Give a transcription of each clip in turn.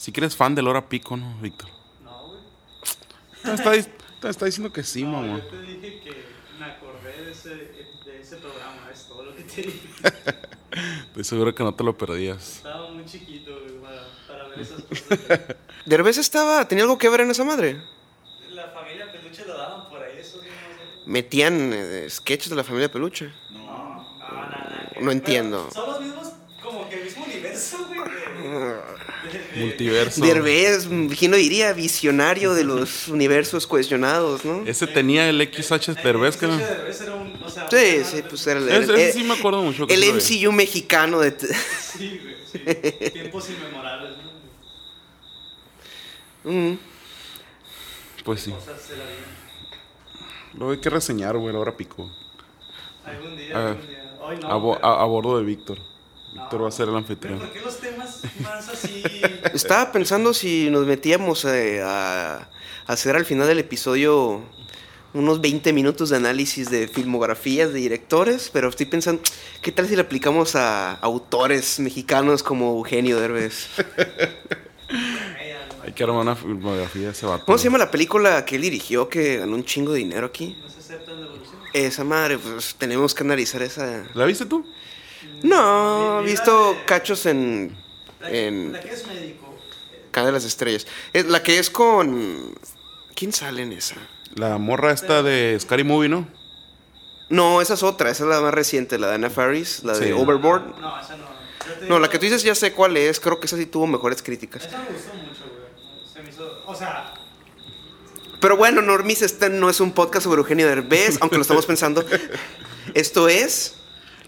Si que eres fan de Laura Pico, ¿no, Víctor? No, güey. Te está, está diciendo que sí, No, mamá. yo te dije que me acordé de ese, de ese programa, es todo lo que te dije. Estoy seguro que no te lo perdías. Estaba muy chiquito, güey, para, para ver esas cosas. Derbez estaba, tenía algo que ver en esa madre. La familia Peluche lo daban por ahí, eso no sé. Metían eh, sketches de la familia Peluche. No, no, no, no. No entiendo. Son los mismos, como que el mismo universo, güey. Multiverso. Derbez, ¿quién lo diría? Visionario de los universos cohesionados, ¿no? Ese tenía el XH Derbez, que era un, o sea, un Sí, sí, pues era el, Ese- el- ese sí me acuerdo mucho que el. MCU mexicano de... Sí, güey, sí. Tiempos inmemorables, ¿no? Mm. Pues sí. Lo hay que reseñar, güey, Laura Pico. Algún día, Ah, algún día. Hoy no. A, bo- pero- a- a bordo de Víctor. Víctor va a ser el Pero anfitrión. ¿por qué los temas más así? Estaba pensando si nos metíamos eh, a, a hacer al final del episodio unos 20 minutos de análisis de filmografías de directores, pero estoy pensando, ¿qué tal si le aplicamos a autores mexicanos como Eugenio Derbez? Hay que armar una filmografía de ese vato. ¿Cómo se llama la película que él dirigió que ganó un chingo de dinero aquí? No se aceptan devoluciones. Esa madre, pues tenemos que analizar esa. ¿La viste tú? No, he visto cachos en, La, en la que es médico. Canal de las Estrellas. Es la que es con. ¿Quién sale en esa? La morra esta de Scary Movie, ¿no? No, esa es otra, esa es la más reciente, la de Anna Faris, la de. Overboard. No, esa no. No, la que tú dices ya sé cuál es, creo que esa sí tuvo mejores críticas. Esa me gustó mucho, güey. Se me hizo. O sea, Pero bueno, Normis, este no es un podcast sobre Eugenio Derbez, aunque lo estamos pensando. Esto es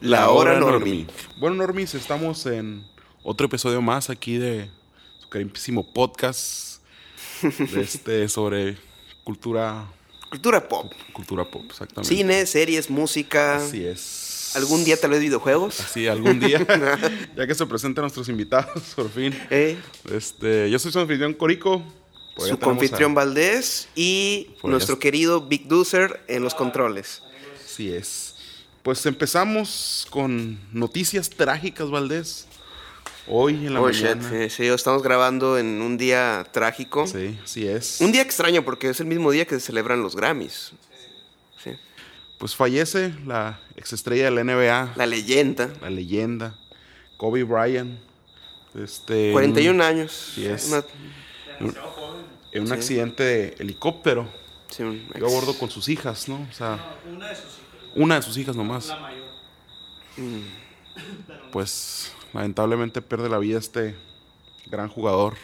La Hora Normie. Bueno, Normis, estamos en otro episodio más aquí de su carísimo podcast de este, sobre cultura, Cultura pop. cultura pop, exactamente. Cine, series, música. Así es. Algún día tal vez videojuegos. Sí, algún día. ya que se presentan nuestros invitados, por fin. Eh, Este, yo soy su anfitrión Corico. Por su confitrión a- Valdés y allá nuestro querido Big Doozer en los controles. Así es. Pues empezamos con noticias trágicas, Valdés. Hoy en la Oh, shit, mañana. sí, sí, estamos grabando en un día trágico. Sí, así es. Un día extraño porque es el mismo día que se celebran los Grammys. Sí. Pues fallece la exestrella de la NBA, La leyenda. la leyenda, Kobe Bryant. Este, 41 años. Sí es. Una-. En un Sí. accidente de helicóptero. sí, un Iba a bordo con sus hijas, ¿no? O sea, No, una de sus hijas. Una de sus hijas nomás. La mayor. Pues lamentablemente pierde la vida este gran jugador.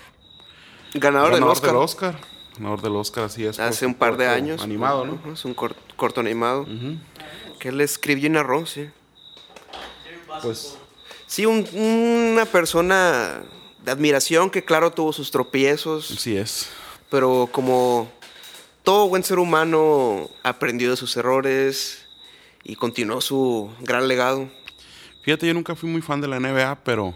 ganador, del Oscar. Oscar. Ganador del Oscar, así es. Hace por un par de años. Animado, ¿no? Es un cor- corto animado. Que él escribió y narró, sí. Pues Sí, un- una persona de admiración que claro tuvo sus tropiezos, sí es. pero como todo buen ser humano aprendió de sus errores y continuó su gran legado. Fíjate, yo nunca fui muy fan de la NBA, pero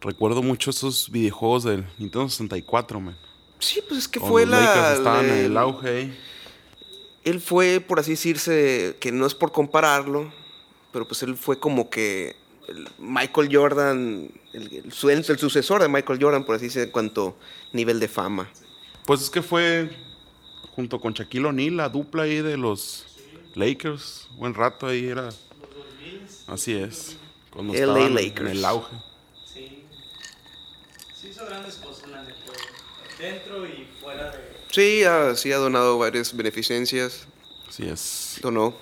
recuerdo mucho esos videojuegos del Nintendo 64, man. Sí, pues es que fue los la... Estaban en el- auge ahí. Él fue, por así decirse, que no es por compararlo, pero pues él fue como que el Michael Jordan, el, el el sucesor de Michael Jordan, por así decirse, en cuanto nivel de fama. Pues es que fue junto con Shaquille O'Neal, la dupla ahí de los Lakers. Buen rato ahí era. Así es. Cuando LA estaban Lakers. en el auge. Sí. Sí hizo grandes cosas, la neta. Dentro y fuera de... Sí, ha, sí ha donado varias beneficencias, Así es. donó,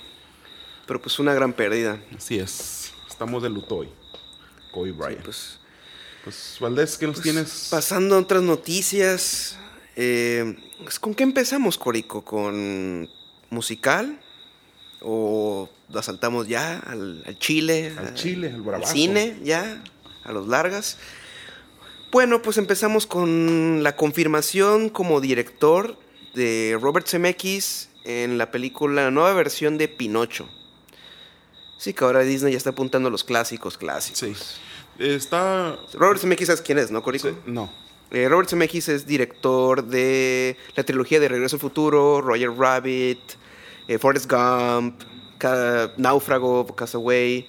pero pues una gran pérdida. Así es. Estamos de luto hoy. Kobe Bryant. pues, Pues, Valdés, ¿qué nos tienes? pasando a otras noticias, eh, pues, ¿con qué empezamos, Corico? ¿Con musical? ¿O la saltamos ya al, al Chile? Al Chile, al bravazo. cine, ya, a los largas. Bueno, pues empezamos con la confirmación como director de Robert Zemeckis en la película, la nueva versión de Pinocho. Sí, que ahora Disney ya está apuntando a los clásicos, clásicos. Sí. Está. Robert Zemeckis, ¿sabes quién es, no, Corico? No. Eh, Robert Zemeckis es director de la trilogía de Regreso al Futuro, Roger Rabbit, eh, Forrest Gump, Ca- Náufrago, Castaway,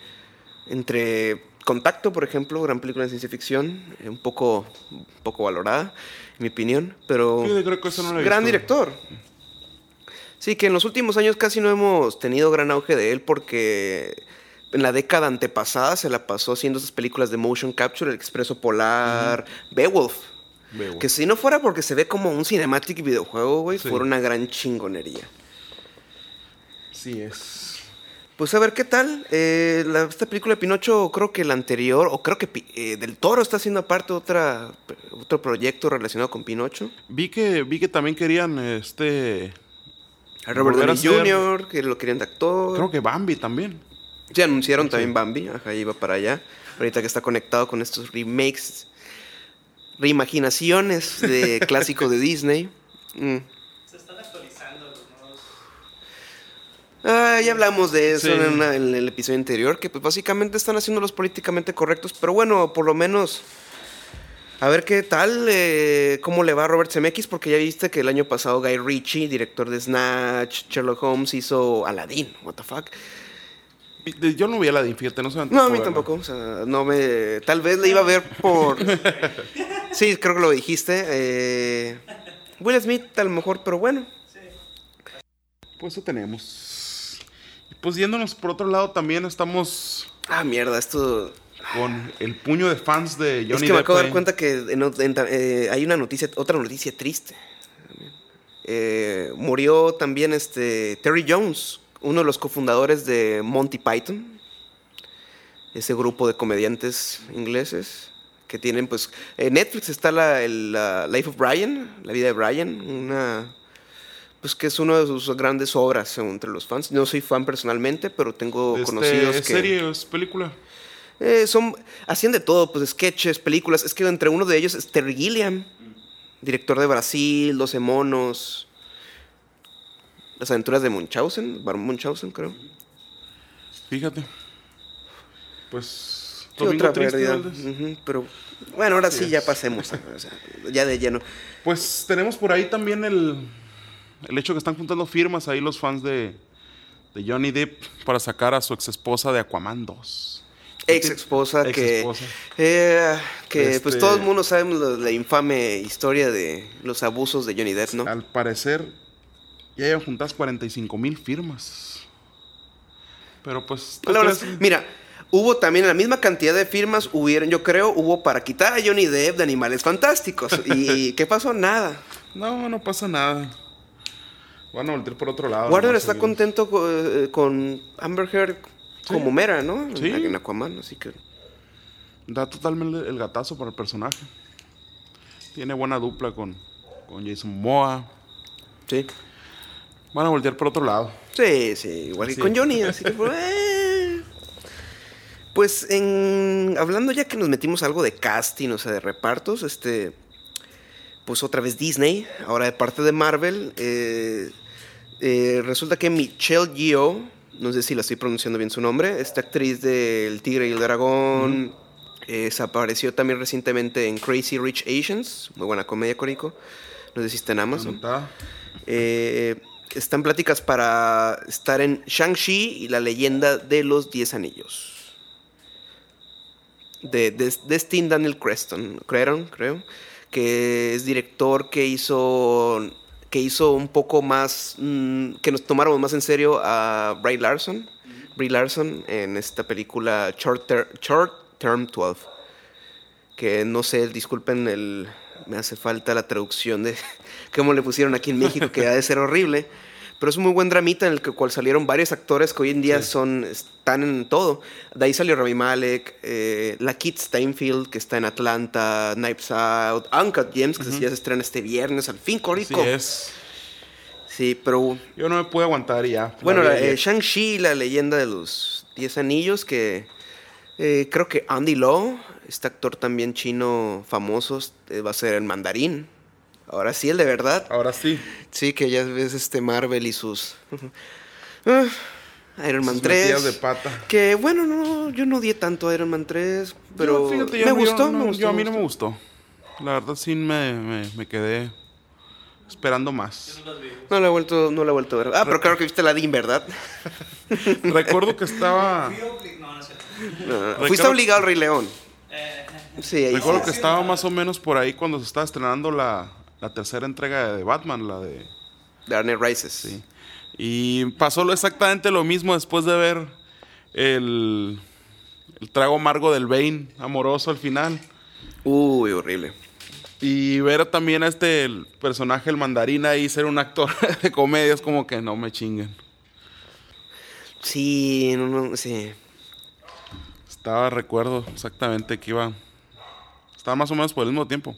entre Contacto, por ejemplo, gran película de ciencia ficción, eh, un poco, un poco valorada, en mi opinión, pero Sí, creo que no gran visto. director. Sí, que en los últimos años casi no hemos tenido gran auge de él porque en la década antepasada se la pasó haciendo esas películas de motion capture, El Expreso Polar, Beowulf. Que si no fuera porque se ve como un cinematic videojuego, güey, Sí. fuera una gran chingonería. Sí es. Pues a ver qué tal. Eh, la- esta película de Pinocho, creo que la anterior, o creo que eh, Del Toro está haciendo aparte otra, otro proyecto relacionado con Pinocho. Vi que, vi que también querían este. A Robert Downey hacer- Jr., que lo querían de actor. Creo que Bambi también. Sí, anunciaron también Bambi, ajá, iba para allá. Ahorita que está conectado con estos remakes, reimaginaciones de clásicos de Disney. Mm. Se están actualizando los nuevos. Ah, ya hablamos de eso Sí. en, una- en el episodio anterior, que pues básicamente están haciendo los políticamente correctos, pero bueno, por lo menos a ver qué tal, eh, cómo le va a Robert Zemeckis, porque ya viste que el año pasado Guy Ritchie, director de Snatch, Sherlock Holmes, hizo Aladdin, what the fuck. Yo no vi a la de fíjate, no sé. No, a mí tampoco, o sea, no me... Tal vez le iba a ver por... Sí, creo que lo dijiste. eh, Will Smith a lo mejor, pero bueno. Pues eso tenemos. Pues yéndonos por otro lado, también estamos Ah, mierda, esto... con el puño de fans de Johnny es que me acabo de dar cuenta que en en ta- eh, hay una noticia, otra noticia triste. Eh, murió también este Terry Jones, uno de los cofundadores de Monty Python, ese grupo de comediantes ingleses que tienen, pues, en Netflix está la, el, la Life of Brian, la vida de Brian, una, pues que es una de sus grandes obras entre los fans. No soy fan personalmente, pero tengo Este, conocidos ¿Es que serie o es película? eh, son, hacían de todo, pues sketches, películas. Es que entre uno de ellos es Terry Gilliam, director de Brasil, 12 monos, Las aventuras de Munchausen, Baron Munchausen, creo. Fíjate. Pues. Sí, otra pérdida. Ujú, pero bueno, ahora sí, ya pasemos, o sea, ya de lleno. Pues tenemos por ahí también el, el hecho que están juntando firmas ahí los fans de, de Johnny Depp para sacar a su ex esposa de Aquaman 2. Ex esposa que, eh, que pues Este- todo el mundo sabe la, la infame historia de los abusos de Johnny Depp, ¿no? Al parecer ya hayan juntadas 45 mil firmas. Pero pues... mira, hubo también la misma cantidad de firmas, hubieron, yo creo, hubo para quitar a Johnny Depp de Animales Fantásticos. ¿Y qué pasó? Nada. No, no pasa nada. Van a voltear por otro lado. Warner está contento co- eh, con Amber Heard como Mera, ¿no? Sí. En Aquaman, así que... Da totalmente el gatazo para el personaje. Tiene buena dupla con, con Jason Moa. Sí. Van a voltear por otro lado. Sí, sí, igual que Sí. con Johnny, así que... pues, eh. Pues en, hablando ya que nos metimos algo de casting, o sea, de repartos, este, pues otra vez Disney, ahora de parte de Marvel, eh, eh, resulta que Michelle Yeoh, no sé si la estoy pronunciando bien su nombre, esta actriz de El Tigre y el Dragón, eh, se apareció también recientemente en Crazy Rich Asians, muy buena comedia, Corico, no sé si está en Amazon. Están pláticas para estar en Shang-Chi y la leyenda de los Diez Anillos. De, de Destin Daniel Creston, Cretton, creo, que es director que hizo que hizo un poco más mm, que nos tomáramos más en serio a Bray Larson, Brie Larson en esta película Short, Ter- Short Term 12 que no sé, disculpen el me hace falta la traducción de cómo le pusieron aquí en México, que ha de ser horrible, pero es un muy buen dramita en el que, cual salieron varios actores que hoy en día Sí. son están en todo. De ahí salió Rami Malek, eh, la Kit Steinfeld que está en Atlanta, Knives Out, Uncut Gems que ya se estrena este viernes, al fin, Corico. es. Sí, pero Yo no me puedo aguantar ya. bueno, eh. Shang-Chi, la leyenda de los Diez Anillos, que eh, creo que Andy Lau, este actor también chino famoso, eh, va a ser el mandarín. Ahora sí, el de verdad. Ahora sí. Sí, que ya ves este Marvel y sus... Ah, Iron Man Sus 3. metidas de pata. Que bueno, no, yo no odié tanto a Iron Man 3, pero Yo, fíjate, yo- me, yo gustó, no- me gustó. Yo a mí no me gustó. La verdad sí me, me, me quedé esperando más. No las vi. No la he vuelto, no la he vuelto a ver. Ah, pero claro que viste la DIN, ¿verdad? Recuerdo que estaba... No, no fuiste obligado al Rey León. Eh, Sí, ahí Recuerdo sí. que estaba más o menos por ahí cuando se estaba estrenando la, la tercera entrega de Batman, la de... Dark Knight Rises. Sí. Y pasó lo- exactamente lo mismo después de ver el, el trago amargo del Bane, amoroso al final. Uy, horrible. Y ver también a este el personaje, el mandarín ahí, ser un actor de comedia, es como que no me chinguen. Sí, no, no, sí. Estaba, recuerdo exactamente que iba... Estaba más o menos por el mismo tiempo.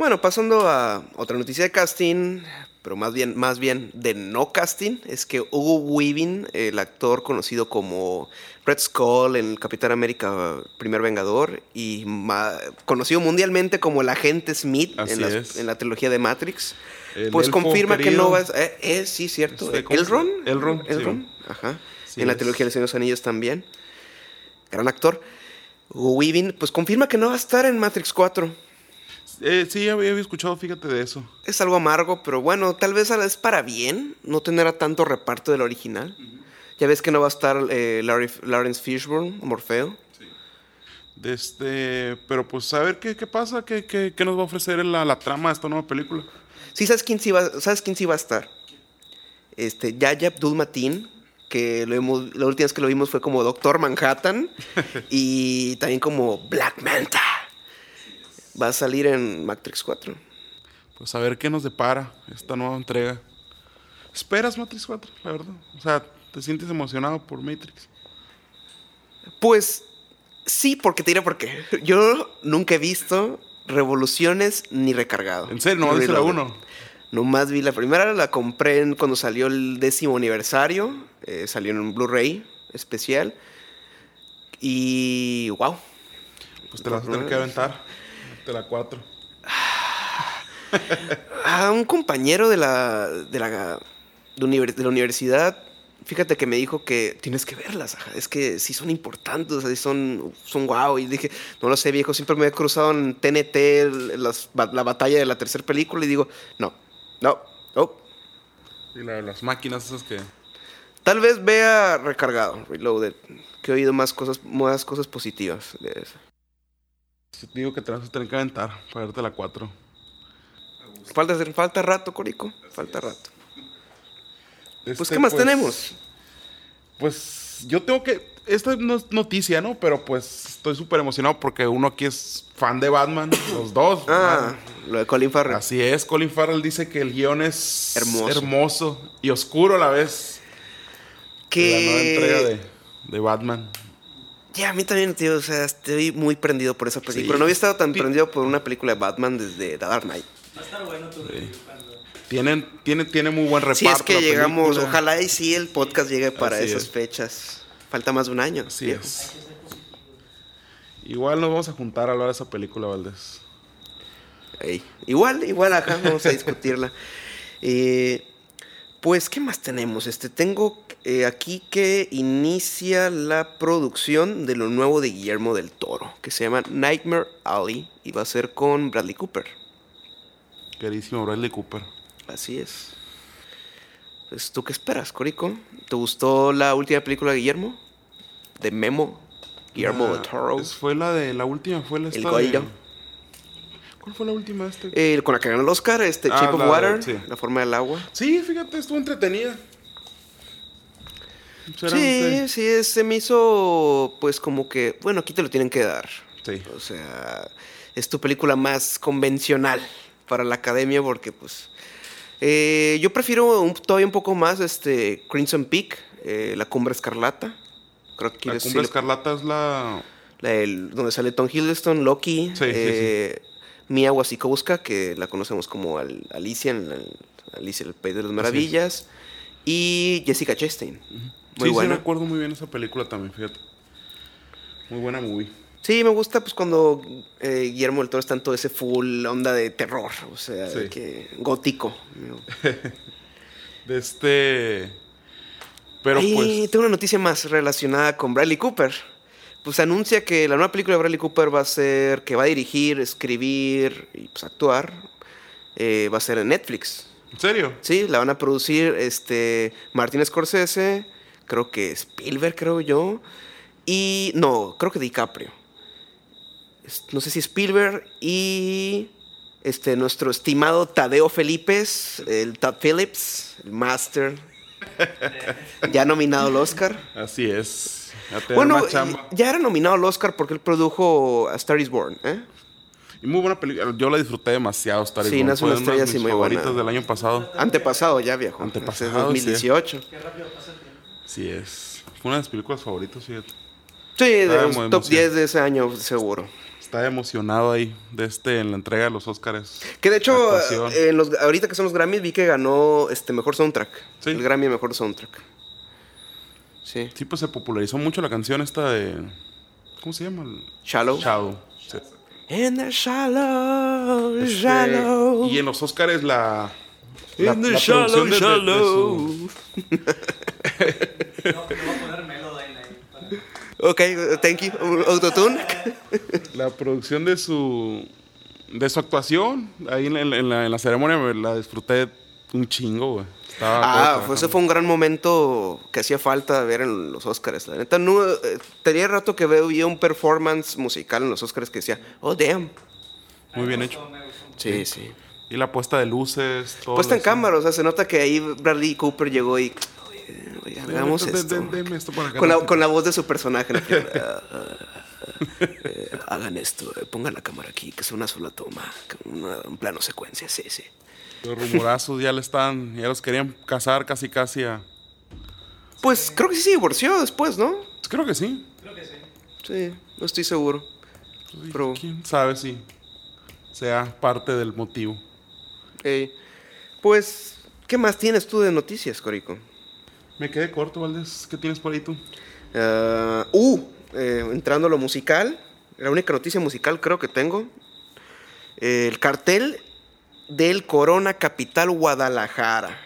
Bueno, pasando a otra noticia de casting, pero más bien, más bien de no casting, es que Hugo Weaving, el actor conocido como Red Skull en Capitán América Primer Vengador y conocido mundialmente como el agente Smith en, las- es. en la trilogía de Matrix, El pues confirma que no va a... Eh, eh, sí, cierto. Este, ¿cómo se Elrond. llama? Elrond, sí. Ajá. Sí en la es. trilogía de los Señor de los Anillos también. Gran actor. Hugo Weaving, pues confirma que no va a estar en Matrix 4. Eh, sí, había escuchado, fíjate de eso. Es algo amargo, pero bueno, tal vez es para bien no tener a tanto reparto del original. Ya ves que no va a estar eh, Larry- Lawrence Fishburne, Morfeo. De este, pero pues a ver qué, qué pasa, qué, qué- qué nos va a ofrecer la, la trama de esta nueva película. Sí, ¿sabes quién sí va, ¿sabes quién sí va a estar? Este, Yaya Abdul que lo vimos- la última vez que lo vimos fue como Doctor Manhattan y también como Black Manta. Va a salir en Matrix 4. Pues a ver qué nos depara esta nueva entrega. ¿Esperas Matrix 4, la verdad? O sea, ¿te sientes emocionado por Matrix? Pues sí, porque te diré por qué. Yo nunca he visto Revoluciones ni Recargado. En serio, no dice la Reloaded. 1. Nomás vi la primera, la compré en- cuando salió el décimo aniversario. eh, salió en un Blu-ray especial. Y wow. Pues te la vas a tener que aventar. De la 4. A un compañero de la, de la, de la universidad, fíjate que me dijo que tienes que verlas. ajá, Es que sí son importantes, o sea, sí son, son wow. Y dije, no lo sé, viejo, siempre me he cruzado en TNT las- la batalla de la tercera película y digo, no, no, no. Y la las máquinas esas que... Tal vez vea recargado, Reloaded, que he oído más cosas, más cosas positivas de eso. Te digo que te vas a tener que aventar para verte la 4. Falta, falta rato, Corico, falta rato. Pues, Este, ¿qué más tenemos? Pues yo tengo que... Esta no es noticia, ¿no? Pero pues estoy súper emocionado porque uno aquí es fan de Batman, los dos. Ah, lo de Colin Farrell. Así es, Colin Farrell dice que el guion es Hermoso. hermoso y oscuro a la vez. de La nueva entrega que de, de Batman. Ya, a mí también, tío, o sea, estoy muy prendido por esa película. Sí. No había estado tan Sí. prendido por una película de Batman desde The Dark Knight. va a estar bueno tu. Tienen, tiene, tiene muy buen reparto. Si es que la llegamos, película. ojalá y sí el podcast llegue para Así esas es. fechas. Falta más de un año. Así viejo. es. Igual nos vamos a juntar a hablar de esa película, Valdés. Ey, Igual, igual, acá vamos a discutirla. Eh, pues, ¿qué más tenemos? Este, tengo eh, aquí que inicia la producción de lo nuevo de Guillermo del Toro, que se llama Nightmare Alley y va a ser con Bradley Cooper. Queridísimo Bradley Cooper. Así es. Pues, ¿tú qué esperas, Corico? ¿Te gustó la última película de Guillermo? De Memo. Guillermo Ah, del Toro. Fue la de la última, fue la El de-. ¿Cuál fue la última este? Eh, con la que ganó el Oscar, este Ah, Shape of Water, sí. La forma del agua. Sí, fíjate, estuvo entretenida. Será Sí, usted- sí, es- se me hizo pues como que, bueno, aquí te lo tienen que dar. Sí. O sea, es tu película más convencional para la academia porque pues... eh, yo prefiero un- todavía un poco más este Crimson Peak, eh, La Cumbre Escarlata. Creo que La Cumbre sí, Escarlata es la... donde sale Tom Hiddleston, Loki, Sí, sí, eh, Mia Wasikowska, que la conocemos como Al- Alicia en el, Alicia el País de las Maravillas, y Jessica Chastain. Muy sí, buena. sí, recuerdo muy bien esa película también, fíjate. Muy buena movie. Sí, me gusta pues cuando eh, Guillermo del Toro está en todo ese full onda de terror, o sea, de Sí. que gótico. De este... Pero Ay, pues... tengo una noticia más relacionada con Bradley Cooper. Pues anuncia que la nueva película de Bradley Cooper va a ser, que va a dirigir, escribir y pues actuar, eh, va a ser en Netflix. ¿En serio? Sí, la van a producir este Martin Scorsese, creo que Spielberg, creo yo, y... No, creo que DiCaprio. No sé si Spielberg y... Este, nuestro estimado Tadeo Felipes, el Todd Phillips, el Master, ya nominado al Oscar. Así es. Bueno, ya era nominado al Oscar porque él produjo A Star is Born, ¿eh? Y muy buena película. Yo la disfruté demasiado. Star is Sí, Born. no es Fue una de estrella mis muy favoritas buena. del año pasado. Antepasado ya, viejo. Antepasado, Ese es 2018. Qué rápido pasa el tiempo. Sí es. Fue una de mis películas favoritas, fíjate. Sí, de los top emocionado. 10 de ese año, seguro. Estaba emocionado ahí de este en la entrega de los Oscars. Que de hecho, eh, en los, ahorita que son los Grammys, vi que ganó este mejor soundtrack. Sí. El Grammy mejor soundtrack. Sí. Sí, pues se popularizó mucho la canción esta de. ¿Cómo se llama? Shallow. Shadow. Sí. In the shallow, Este, shallow. y en los Oscars la. La, In the la shallow, de- de- de shallow. su- No, no voy a poner Melodyne ahí. Para... Ok, thank you. Autotune. la producción de su de su actuación ahí en, la- en la, en la ceremonia me la disfruté un chingo, güey. Estaba Ah, pues ese fue un gran momento que hacía falta ver en los Oscars. La neta, no, eh, tenía rato que veía un performance musical en los Oscars que decía, oh, damn. muy bien hecho. Sí, sí. Y la puesta de luces, todo. Puesta en cámara, o sea, se nota que ahí Bradley Cooper llegó y, hagamos esto. de- deme esto por acá. Con la, con la voz de su personaje. ¿no? Ah, ah, ah, eh, hagan esto, eh, pongan la cámara aquí, que es una sola toma, que una- un plano secuencia, sí, sí. Los rumorazos ya le están, ya los querían casar casi casi a. Pues creo que sí se divorció después, ¿no? Pues creo que sí. Creo que sí. Sí, no estoy seguro. Pues, Pero- ¿Quién sabe si sea parte del motivo? Eh, pues, ¿qué más tienes tú de noticias, Corico? Me quedé corto, Valdés. ¿Qué tienes por ahí tú? Ah, uh, eh, entrando a lo musical, la única noticia musical creo que tengo. Eh, el cartel del Corona Capital Guadalajara.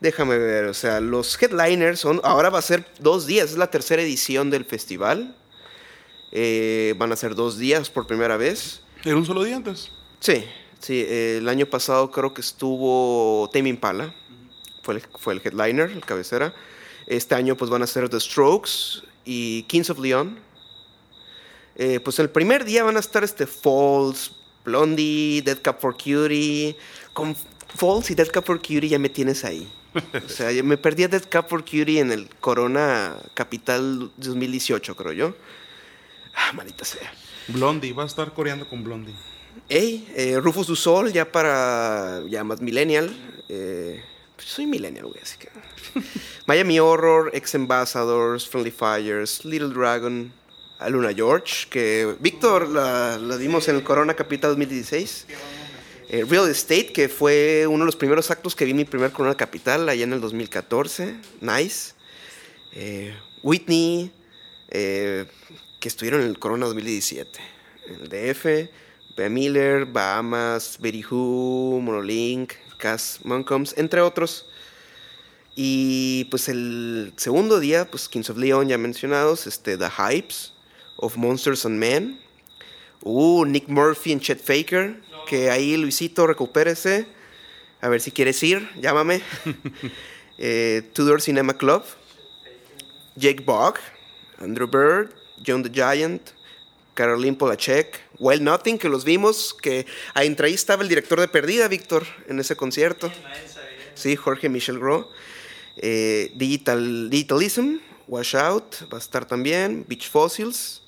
Déjame ver, o sea, los headliners son, ahora va a ser dos días, es la tercera edición del festival. Eh, van a ser dos días por primera vez. Era un solo día antes. Sí, sí, el año pasado creo que estuvo Tame Impala, fue el, fue el headliner, el cabecera. Este año pues van a ser The Strokes y Kings of Leon. Eh, pues el primer día van a estar este Falls, Blondie, Dead Cup for Cutie. Con Falls y Dead Cup for Cutie ya me tienes ahí. O sea, me perdí a Dead Cup for Cutie en el Corona Capital 2018, creo yo. Ah, maldita sea. Blondie, va a estar coreando con Blondie. Ey, eh, Rufus du Sol, ya para. ya más millennial. Eh, soy millennial, güey, así que. Miami Horror, Ex Ambassadors, Friendly Fires, Little Dragon, Aluna George, que Víctor la, dimos en el Corona Capital 2016. Eh, Real Estate, que fue uno de los primeros actos que vi en mi primer Corona Capital, allá en el 2014. Nice. Eh, Whitney, eh, que estuvieron en el Corona 2017. En el DF, Bea Miller, Bahamas, Betty Who, Monolink, Cass Moncombs, entre otros. Y pues el segundo día, pues Kings of Leon ya mencionados, este, The Hypes of Monsters and Men. Uh, Nick Murphy en Chet Faker, que ahí Luisito, recupérese. A ver si quieres ir, llámame. eh, Tudor Cinema Club. Jake Bogg, Andrew Bird, John the Giant, Caroline Polachek, Well Nothing, que los vimos, que entre ahí estaba el director de Perdida, Víctor, en ese concierto. Sí, Jorge Michel Gros. Eh, Digital, Digitalism, Washout, va a estar también. Beach Fossils.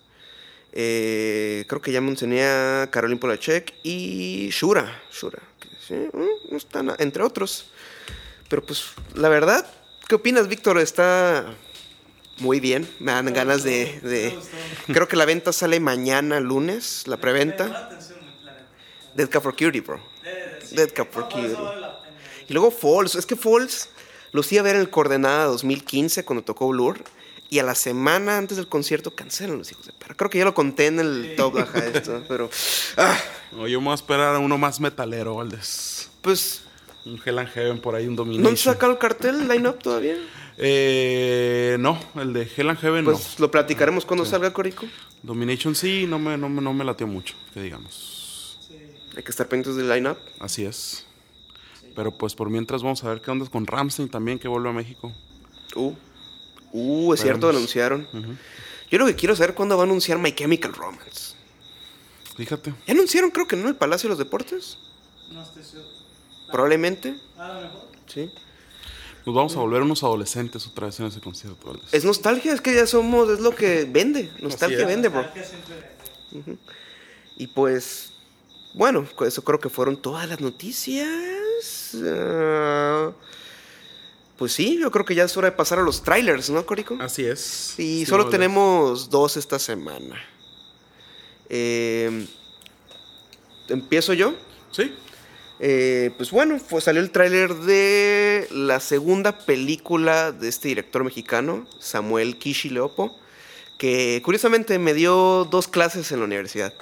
eh, creo que ya mencioné a Caroline Polachek y Shura. Shura, mm, entre otros. Pero pues, la verdad, ¿qué opinas, Víctor? Está muy bien. Me dan ganas de. de-. Creo que la venta sale mañana, lunes, la preventa. Dead Cup for Cutie, bro. Dead Cup for Cutie. Y luego Falls. Es que Falls los iba a ver en el Coordenada 2015 cuando tocó Blur. Y a la semana antes del concierto cancelan los hijos de perra. Creo que ya lo conté en el top baja esto. Pero. ah, No, yo me voy a esperar a uno más metalero, Valdés. pues. Un Hell and Heaven por ahí, un Domination. ¿No han sacado el cartel line-up todavía? Eh, no, el de Hell and Heaven Pues lo platicaremos cuando salga Corico. Domination sí, no me, no, me- no me latió mucho, que digamos. Sí. Hay que estar pendientes del line-up. Así es. Pero pues por mientras vamos a ver qué onda con Ramstein también, que vuelve a México. Uh. Uh, es cierto, anunciaron. Yo lo que quiero saber cuándo va a anunciar My Chemical Romance. Fíjate. ¿Ya anunciaron, creo que no, el Palacio de los Deportes? No estoy seguro. Probablemente, A lo mejor. sí. Nos vamos a volver unos adolescentes otra vez en ese concierto. Alex. Es nostalgia, es que ya somos, es lo que vende. Nostalgia vende, bro. Nostalgia siempre vende. Y pues, bueno, con eso creo que fueron todas las noticias. Ah, pues sí, yo creo que ya es hora de pasar a los trailers, ¿no, Corico? Así es. Y Sí, solo no, tenemos dos esta semana. Eh, ¿Empiezo yo? Sí. Eh, pues bueno, pues salió el tráiler de la segunda película de este director mexicano, Samuel Kishi Leopo, que curiosamente me dio dos clases en la universidad.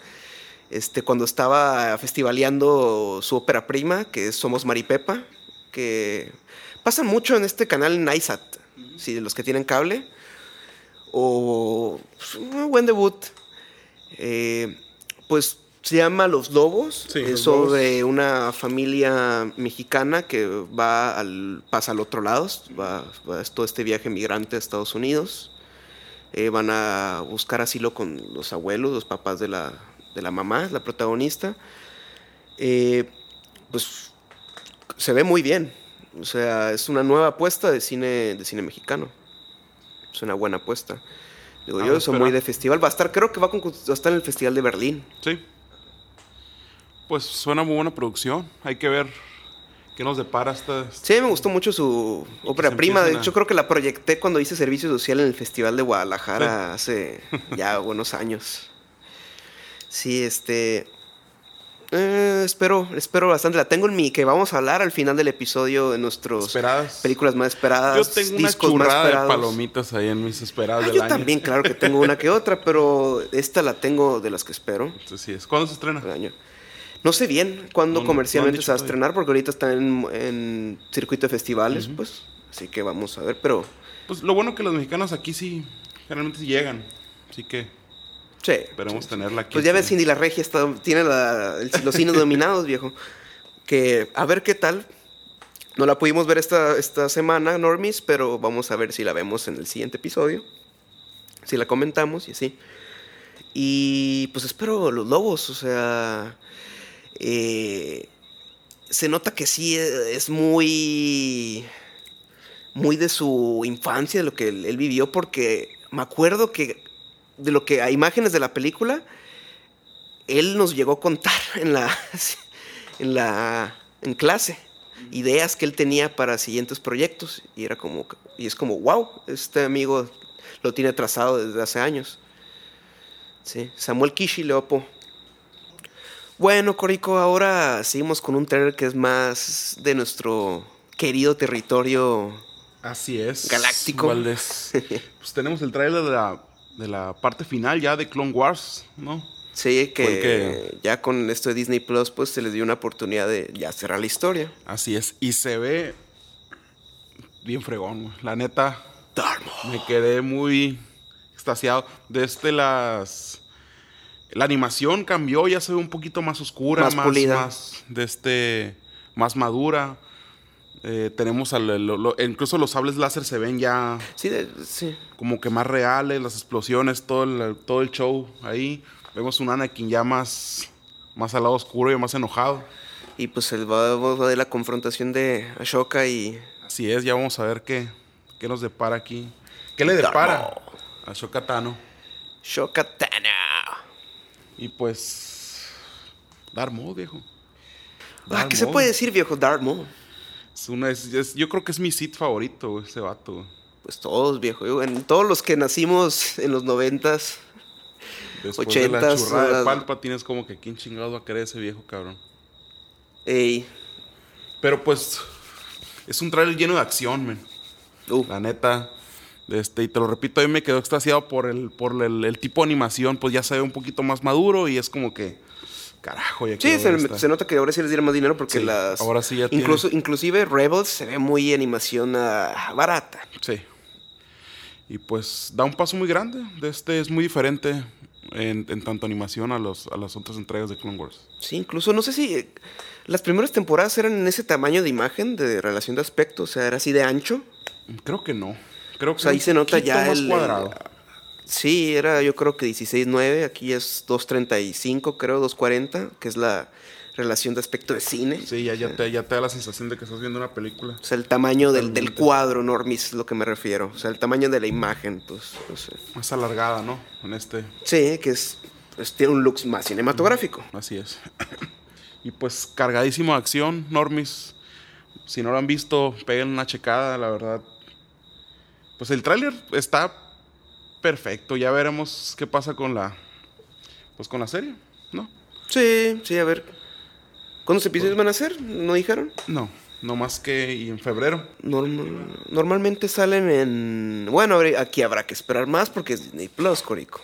Este, cuando estaba festivaleando su ópera prima, que es Somos Maripepa, que pasa mucho en este canal Nysat, si de los que tienen cable, o pues, un buen debut. Eh, pues se llama Los Lobos, Sí, es Los sobre una familia mexicana que va al, pasa al otro lado, va, va es todo este viaje migrante a Estados Unidos. Eh, van a buscar asilo con los abuelos, los papás de la, de la mamá, la protagonista. Eh, pues se ve muy bien. O sea, es una nueva apuesta de cine, de cine mexicano. Es una buena apuesta. Digo, Ah, yo soy muy de festival. Va a estar, creo que va, con- va a estar en el Festival de Berlín. Sí. Pues suena muy buena producción. Hay que ver qué nos depara esta. Sí, me gustó mucho su ópera prima. De a- hecho, creo que la proyecté cuando hice servicio social en el Festival de Guadalajara hace ya buenos años. Sí, este. eh, espero, espero bastante. La tengo en mi que vamos a hablar al final del episodio de Esperadas. películas más esperadas. Yo tengo una discos más churrada de esperados. palomitas ahí en mis esperadas Ah, del yo año. también, claro que tengo una que otra, pero esta la tengo de las que espero. Entonces, sí es. ¿Cuándo se estrena? del año. No sé bien cuándo No, comercialmente no se va a estrenar, porque ahorita está en, en circuito de festivales, pues. Así que vamos a ver, pero Pues lo bueno que los mexicanos aquí sí, generalmente sí llegan. Así que sí. esperemos tenerla aquí. Pues ya ves, sí. Cindy la Regia está, tiene la- el- los cines dominados, viejo. Que a ver qué tal. No la pudimos ver esta, esta semana, Normis, pero vamos a ver si la vemos en el siguiente episodio. Si la comentamos y así. Y pues espero los lobos, o sea. Eh, se nota que sí eh, es muy. Muy de su infancia, de lo que él, vivió, porque me acuerdo que de lo que a imágenes de la película, él nos llegó a contar en la. en la. en clase. Ideas que él tenía para siguientes proyectos. Y era como. Y es como, wow, este amigo lo tiene trazado desde hace años. Sí, Samuel Kishi Leopo. Bueno, Corico, ahora seguimos con un trailer que es más de nuestro querido territorio. Así es. Galáctico. Valdés. pues tenemos el trailer de la, de la parte final ya de Clone Wars, ¿no? Sí, que Porque- ya con esto de Disney Plus, pues se les dio una oportunidad de ya cerrar la historia. Así es. Y se ve bien fregón, güey. La neta, Maul. me quedé muy extasiado. Desde las... La animación cambió, ya se ve un poquito más oscura, Más más, pulida. más de este, más madura. Eh, tenemos al, lo- lo- incluso los sables láser se ven ya Sí, de- sí. como que más reales, las explosiones, todo el, todo el show ahí. Vemos un Anakin ya más, más al lado oscuro y más enojado. Y pues el va, va de la confrontación de Ashoka y Así es, ya vamos a ver qué, qué nos depara aquí. ¿Qué le depara a Shokatano? Shoka Tano. Y pues. Darth Maul, viejo. Ah, ¿Qué se puede decir, viejo Darth Maul? Es una, es- es- yo creo que es mi Sith favorito, ese vato. Pues todos, viejo. En todos los que nacimos en los noventas. Después de la churrada de Palpatine es como que quién chingado va a querer ese viejo cabrón. Ey. Pero pues. Es un trailer lleno de acción, men. Uh, La neta. Este, y te lo repito, a mí me quedó extasiado por el, por el, el tipo de animación, pues ya se ve un poquito más maduro y es como que. Carajo, ya Sí, se, nota que ahora sí les dieron más dinero porque Sí, las... ahora sí ya tiene- incluso, Inclusive Rebels se ve muy animación ah, barata. Sí. Y pues da un paso muy grande. De este es muy diferente en, en tanto animación a, los, a las otras entregas de Clone Wars. Sí, incluso no sé si eh, las primeras temporadas eran en ese tamaño de imagen, de relación de aspecto, o sea, era así de ancho. Creo que no. Creo que O sea, ahí se nota ya el... cuadrado. Sí, era yo creo que 16.9, aquí es 2.35, creo, 2.40, que es la relación de aspecto de cine. Sí, ya, ya, te, ya te da la sensación de que estás viendo una película. O sea, el tamaño del, del cuadro, Normis, es lo que me refiero. O sea, el tamaño de la imagen, pues, no sé. Más alargada, ¿no? En este. Sí, que es, pues, tiene un look más cinematográfico. Así es. y pues cargadísimo de acción, Normis. Si no lo han visto, peguen una checada, la verdad. Pues el tráiler está perfecto. Ya veremos qué pasa con la. Pues con la serie, ¿no? Sí, sí, a ver. ¿Cuántos episodios van a ser? ¿No dijeron? No, no más que y en febrero. Normal- normalmente salen en... Bueno, aquí habrá que esperar más porque es Disney Plus, Corico.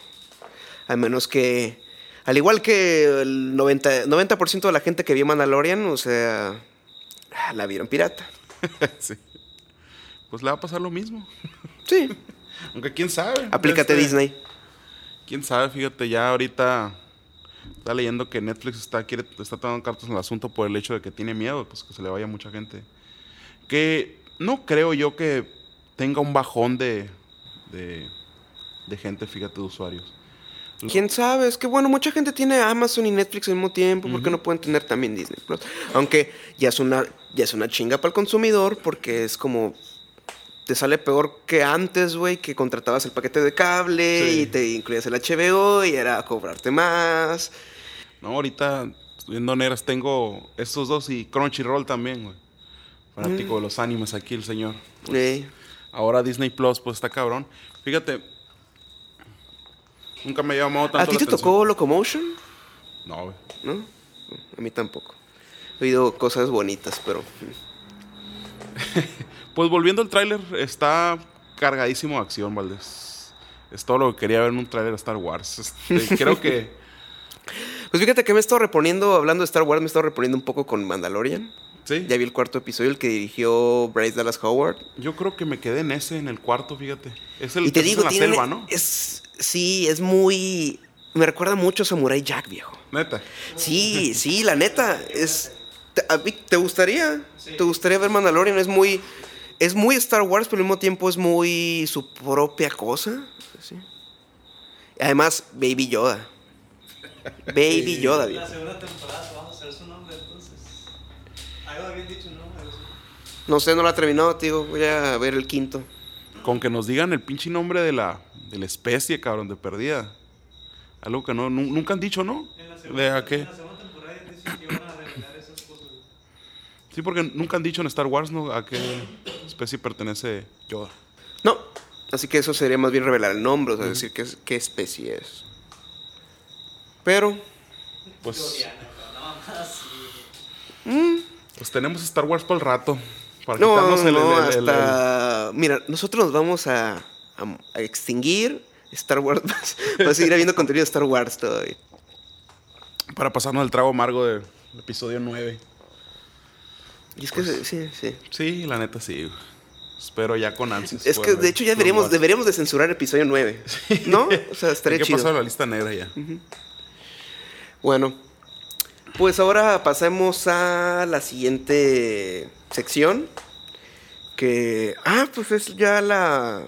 A menos que... Al igual que el 90%, 90 de la gente que vio Mandalorian, o sea... La vieron pirata. sí. Pues le va a pasar lo mismo. Sí. Aunque quién sabe. Aplícate Este, Disney. Quién sabe, fíjate, ya ahorita está leyendo que Netflix está, quiere, está tomando cartas en el asunto por el hecho de que tiene miedo, pues que se le vaya mucha gente. Que no creo yo que tenga un bajón de, de, de gente, fíjate, de usuarios. ¿Quién sabe? Es que bueno, mucha gente tiene Amazon y Netflix al mismo tiempo. ¿Por qué no pueden tener también Disney Plus? Aunque ya es una, ya es una chinga para el consumidor porque es como... Te sale peor que antes, güey, que contratabas el paquete de cable Sí. y te incluías el HBO y era cobrarte más. No, ahorita, viendo negras, tengo estos dos y Crunchyroll también, güey. Fanático de los animes aquí, el señor. Eh, Ahora Disney Plus, pues está cabrón. Fíjate, nunca me ha llamado tanto ¿A ti te atención. tocó Locomotion? No, güey. ¿No? A mí tampoco. He oído cosas bonitas, pero... Pues volviendo al tráiler, está cargadísimo de acción, Valdés. Es todo lo que quería ver en un tráiler de Star Wars. Este, creo que... Pues fíjate que me he estado reponiendo, hablando de Star Wars, me he estado reponiendo un poco con Mandalorian. Sí, Ya vi el cuarto episodio, el que dirigió Bryce Dallas Howard. yo creo que me quedé en ese, en el cuarto, fíjate. Es el Y te que es en la selva, ¿no? Es, sí, es muy... Me recuerda mucho a Samurai Jack, viejo. Neta. Sí, sí, la neta. Es, te, a ¿te gustaría? ¿Te gustaría ver Mandalorian? Es muy... Es muy Star Wars, pero al mismo tiempo es muy su propia cosa. Sí. Además, Baby Yoda. Baby Yoda, La segunda temporada a hacer su nombre, entonces. Algo habían dicho, ¿no? Sé, no la ha terminado, tío. Voy a ver el quinto. Con que nos digan el pinche nombre de la, de la especie, cabrón, de perdida. Algo que no, nu- nunca han dicho, ¿no? En la ¿De segunda, a qué? en la segunda temporada dicen que iban a revelar esas cosas. Sí, porque nunca han dicho en Star Wars, ¿no? A qué especie pertenece Yoda. No. Así que eso sería más bien revelar el nombre, o sea, decir qué, es- qué especie es. Pero, Pues, más. pues tenemos Star Wars para el rato. Para no, quitarnos el, no, el- el- el- hasta... Mira, nosotros nos vamos a, a- a extinguir. Star Wars va a seguir habiendo contenido de Star Wars todavía. para pasarnos el trago amargo del episodio 9. Y es que Pues sí, sí. Sí, la neta sí. Espero ya con ansias. Es que de hecho ya deberíamos, deberíamos de censurar episodio 9. ¿No? O sea, Hay estaría que chido. pasar a la lista negra ya. Bueno, pues ahora pasemos a la siguiente sección. Que. Ah, pues es ya la.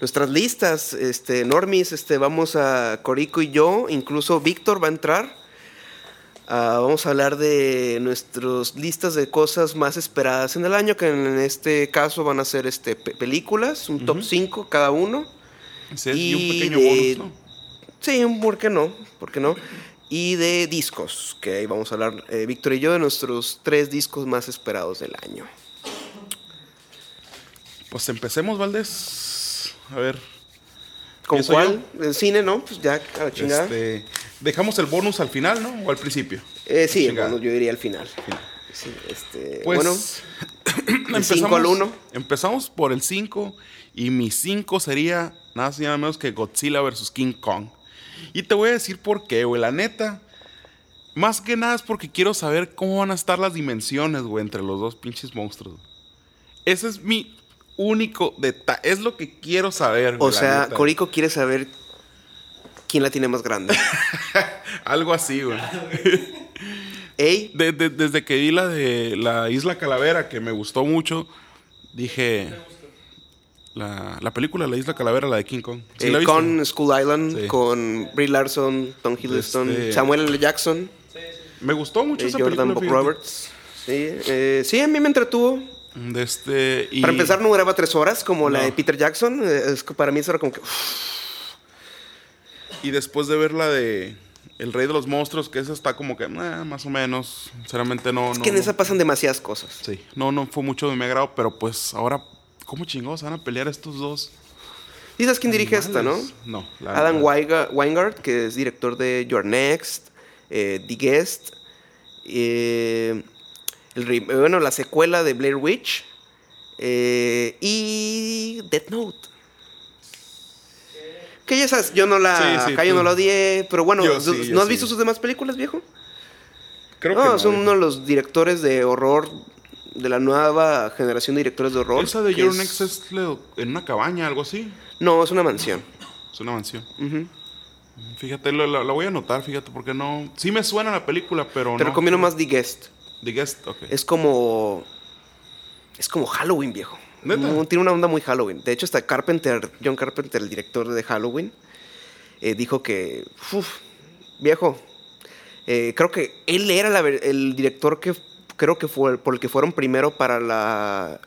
Nuestras listas, este, Normis, este, vamos a Corico y yo, incluso Víctor va a entrar. Ah, vamos a hablar de nuestras listas de cosas más esperadas en el año, que en este caso van a ser este, pe- películas, un top 5 cada uno. Sí, y un pequeño de- bonus, ¿no? Sí, ¿por qué no? ¿Por qué no? Y de discos, que ahí vamos a hablar, eh, Víctor y yo, de nuestros tres discos más esperados del año. Pues empecemos, Valdés. A ver. ¿Con ¿Empiezo cuál? ¿El cine, no? Pues ya, a la chingada. Este, dejamos el bonus al final, ¿no? O al principio. Eh, sí, chingada. bueno, yo diría al final. Sí, este, Pues, bueno, cinco al. Empezamos por el 5 y mi 5 sería nada más y nada menos que Godzilla vs. King Kong. Y te voy a decir por qué, güey. La neta, más que nada es porque quiero saber cómo van a estar las dimensiones, güey, entre los dos pinches monstruos. Ese es mi único detalle. Es lo que quiero saber, o güey, la sea, neta. Corico quiere saber quién la tiene más grande. Algo así, güey. Ey, De- de- desde que vi la de la Isla Calavera, que me gustó mucho, dije. la, la película La Isla Calavera, la de King Kong. ¿Sí Eh, con School Island, Sí. con Brie Larson, Tom Hiddleston, Este- Samuel L. Jackson, Me gustó mucho eh, esa Jordan película. Fíjate. Roberts. Sí, eh, sí, a mí me entretuvo. De este, y- Para empezar, no duraba tres horas como la de Peter Jackson. eh, es que para mí eso era como que. Y después de ver la de El Rey de los Monstruos, que esa está como que, eh, más o menos. Sinceramente no. es no, que en no. esa pasan demasiadas cosas. Sí, no, no fue mucho de mi agrado, pero pues ahora, ¿cómo chingados van a pelear estos dos? ¿Y sabes quién dirige esta, no? No, la- Adam la- Weingart, que es director de Your Next, eh, The Guest, eh, el bueno, la secuela de Blair Witch eh, y Death Note. Que ya sabes, yo no la, Sí, sí, acá yo no la odié, pero bueno, Yo ¿tú- sí, yo ¿no has visto sus demás películas, viejo? Creo No, que no, son uno de los directores de horror, de la nueva generación de directores de horror. Esa de Your es- Next es en una cabaña, algo así. No, es una mansión. Es una mansión. Fíjate, la, la- la voy a anotar, fíjate, porque no. Sí me suena la película, pero Te no. recomiendo más The Guest. The Guest, ok. Es como. Es como Halloween, viejo. ¿Neta? Mu- Tiene una onda muy Halloween. De hecho, hasta Carpenter, John Carpenter, el director de Halloween, eh, dijo que. uf, viejo. eh, creo que él era la el director que creo que fue por el que fueron primero para la,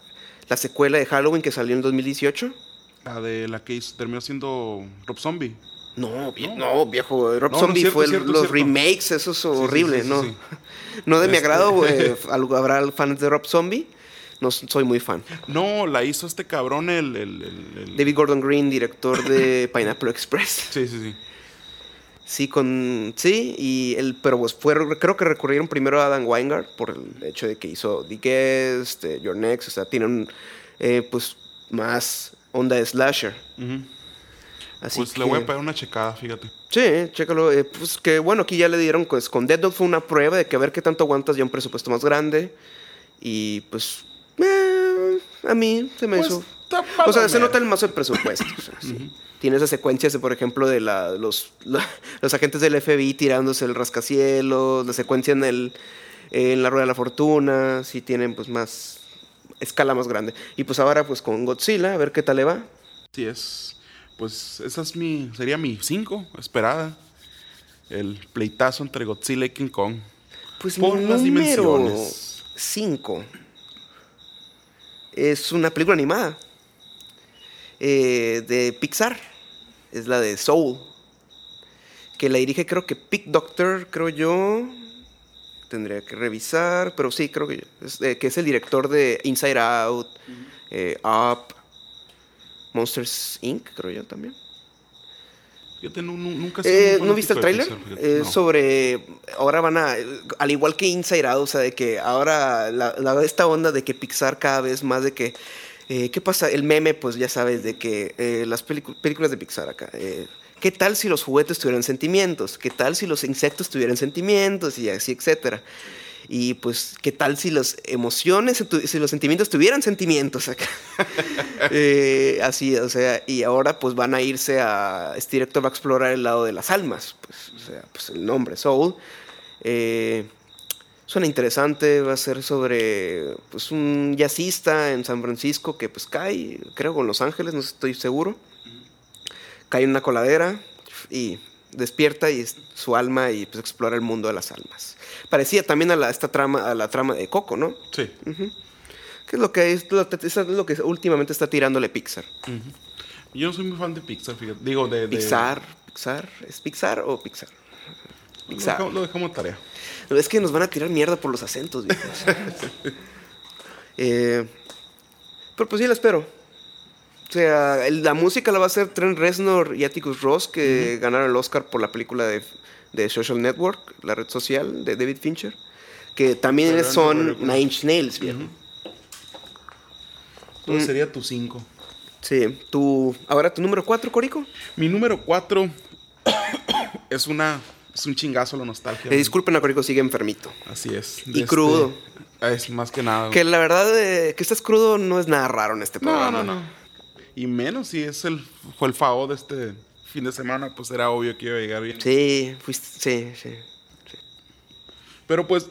la secuela de Halloween que salió en 2018. La de la que terminó siendo Rob Zombie. No, vie- no, viejo. Rob No, no, Zombie cierto, fue el- cierto, los cierto. remakes, eso es sí, ¿no? No de mi Este- agrado. Algo- Habrá fans de Rob Zombie. No soy muy fan. No, la hizo este cabrón, el. el, el- el- David Gordon Green, director de Pineapple Express. Sí, sí, sí. Sí, con. Sí, y el, pero pues fue, creo que recurrieron primero a Adam Weingart por el hecho de que hizo The Guest, eh, Your Next, o sea, tienen eh, pues más onda de slasher. Ujú. Así Pues que, le voy a pegar una checada, fíjate. Sí, chécalo. eh, pues que bueno, aquí ya le dieron, pues con Dead Note fue una prueba de que a ver qué tanto aguantas ya un presupuesto más grande. Y pues. Eh, a mí se me Pues, hizo. O sea, se nota el mazo de presupuesto. o sea, sí. Tiene esas secuencias, de, por ejemplo, de la- los, la- los agentes del FBI tirándose el rascacielos, la secuencia en, el, en la Rueda de la Fortuna, sí tienen pues más escala más grande. Y pues ahora pues con Godzilla, a ver qué tal le va. Sí, es. Pues esa es mi. Sería mi 5, esperada. El pleitazo entre Godzilla y King Kong. Pues Por mi las número dimensiones. 5 es una película animada eh, de Pixar. Es la de Soul. Que la dirige creo que Pick Doctor, creo yo. Tendría que revisar, pero sí, creo que, es, eh, que es el director de Inside Out, eh, Up, Monsters Inc., creo yo también. Fíjate, nu- nu- nunca Eh, ¿No viste el tráiler? Eh, No. Sobre. Ahora van a. Al igual que Inside Out, o sea, de que ahora. La, la- esta onda de que Pixar cada vez más de que. eh, ¿Qué pasa? El meme, pues ya sabes, de que eh, las películas de Pixar acá. eh, ¿Qué tal si los juguetes tuvieran sentimientos? ¿Qué tal si los insectos tuvieran sentimientos? Y así, etcétera. Y pues, ¿qué tal si las emociones, si los sentimientos tuvieran sentimientos acá? Eh, así, o sea, y ahora pues van a irse a. Este director va a explorar el lado de las almas, pues, o sea, pues el nombre, Soul. Eh, suena interesante, va a ser sobre pues un jazzista en San Francisco que pues cae, creo, en Los Ángeles, no estoy seguro. Cae en una coladera y despierta y su alma y pues explora el mundo de las almas. Parecía también a la, esta trama, a la trama de Coco, ¿no? Sí. Que es lo que es lo, es lo que últimamente está tirándole Pixar. Yo no soy muy fan de Pixar, fíjate. Digo, de. de- Pixar, Pixar, ¿es Pixar o Pixar? Lo Pixar. dejamos, lo dejamos de tarea. Es que nos van a tirar mierda por los acentos. Eh, pero pues sí la espero. O sea, el- la música la va a hacer Trent Reznor y Atticus Ross, que ganaron el Oscar por la película de, de Social Network, la red social de David Fincher. Que también Pero no son película. Nine Inch Nails, viejo. Entonces Mm. sería tu 5. Sí, tu, ahora tu número 4, Corico. Mi número 4 es una. Es un chingazo la nostalgia. Eh, disculpen a Corico, sigue enfermito. Así es. Y crudo. Es más que nada. Que la verdad, eh, que estés crudo no es nada raro en este No, programa. no, no. Y menos si es el, fue el FAO de este fin de semana, pues era obvio que iba a llegar bien. Sí, fuiste, sí, sí. Pero pues,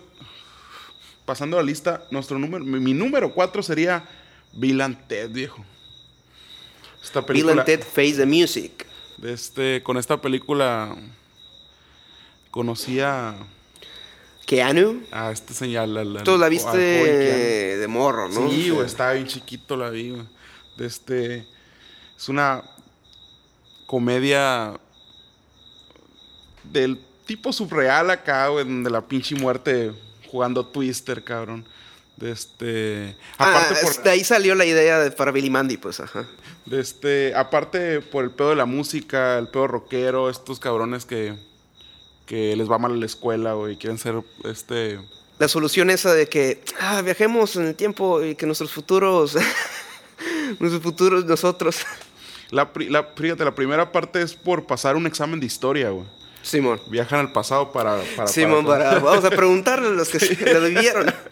pasando a la lista, nuestro número, mi, mi número 4 sería Bill and Ted, viejo. Esta Bill película, and Ted Face the Music. de este, con esta película conocí a, Keanu. a este señal. al- al- Tú la viste de morro. ¿no? Sí, güey, estaba bien chiquito, la vi, güey. De este, es una comedia del tipo subreal acá, güey, donde la pinche muerte jugando Twister, cabrón. De este, aparte Ah, por, es- de ahí salió la idea de, para Billy Mandy, pues, ajá. de este, aparte por el pedo de la música, el pedo rockero, estos cabrones que, que les va mal en la escuela, güey, quieren ser, este, La solución esa de que ah, viajemos en el tiempo y que nuestros futuros, nuestros futuros nosotros. La, fíjate, la primera parte es por pasar un examen de historia, güey. Simón. Viajan al pasado para... para Simón, para- para- vamos a preguntarle a los que sí lo vivieron.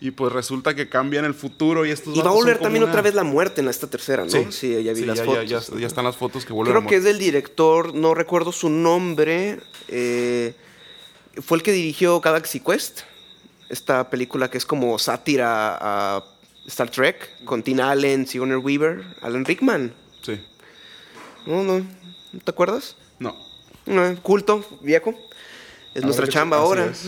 Y pues resulta que cambian el futuro y estos Y va a volver también una- otra vez la muerte en esta tercera, ¿no? Sí, ya vi sí, las ya, fotos. Ya, ya- ya están las fotos que vuelven Creo a que es del director, no recuerdo su nombre. eh, fue el que dirigió Galaxy Quest. Esta película que es como sátira a Star Trek, con Tina Allen, Sigourney Weaver, Alan Rickman. Sí. No, no, ¿no te acuerdas? No. No, culto, viejo. Es A nuestra chamba ahora. es.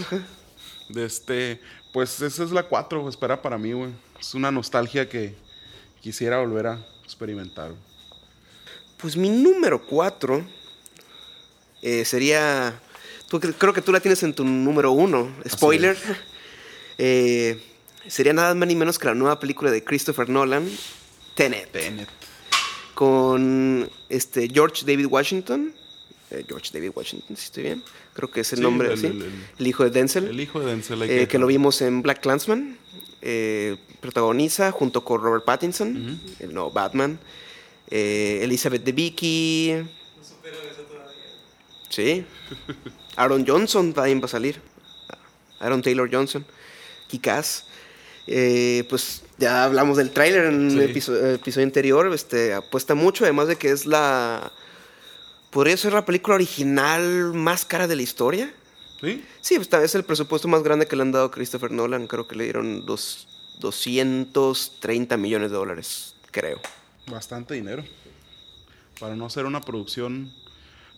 De este, pues esa es la 4, espera para mí, güey. Es una nostalgia que quisiera volver a experimentar. Pues mi número 4 sería. tú cre- creo que tú la tienes en tu número 1. Spoiler. Eh, sería nada más ni menos que la nueva película de Christopher Nolan, Tenet. Tenet. Con este George David Washington. Eh, George David Washington, si estoy bien. Creo que es el Sí, nombre, el- ¿sí? el- el- el hijo de Denzel. El hijo de Denzel. Eh, que lo vimos en Black Clansman. eh, protagoniza junto con Robert Pattinson, el nuevo Batman. Elizabeth Debicki. No supero eso todavía. Sí. Aaron Johnson también va a salir. Aaron Taylor Johnson. Kikaz. Eh, pues ya hablamos del tráiler en Sí. el episodio, episodio anterior. Este, apuesta mucho, además de que es la. Podría ser la película original más cara de la historia. ¿Sí? Sí, pues vez el presupuesto más grande que le han dado a Christopher Nolan. Creo que le dieron dos, 230 millones de dólares, creo. Bastante dinero. Para no ser una producción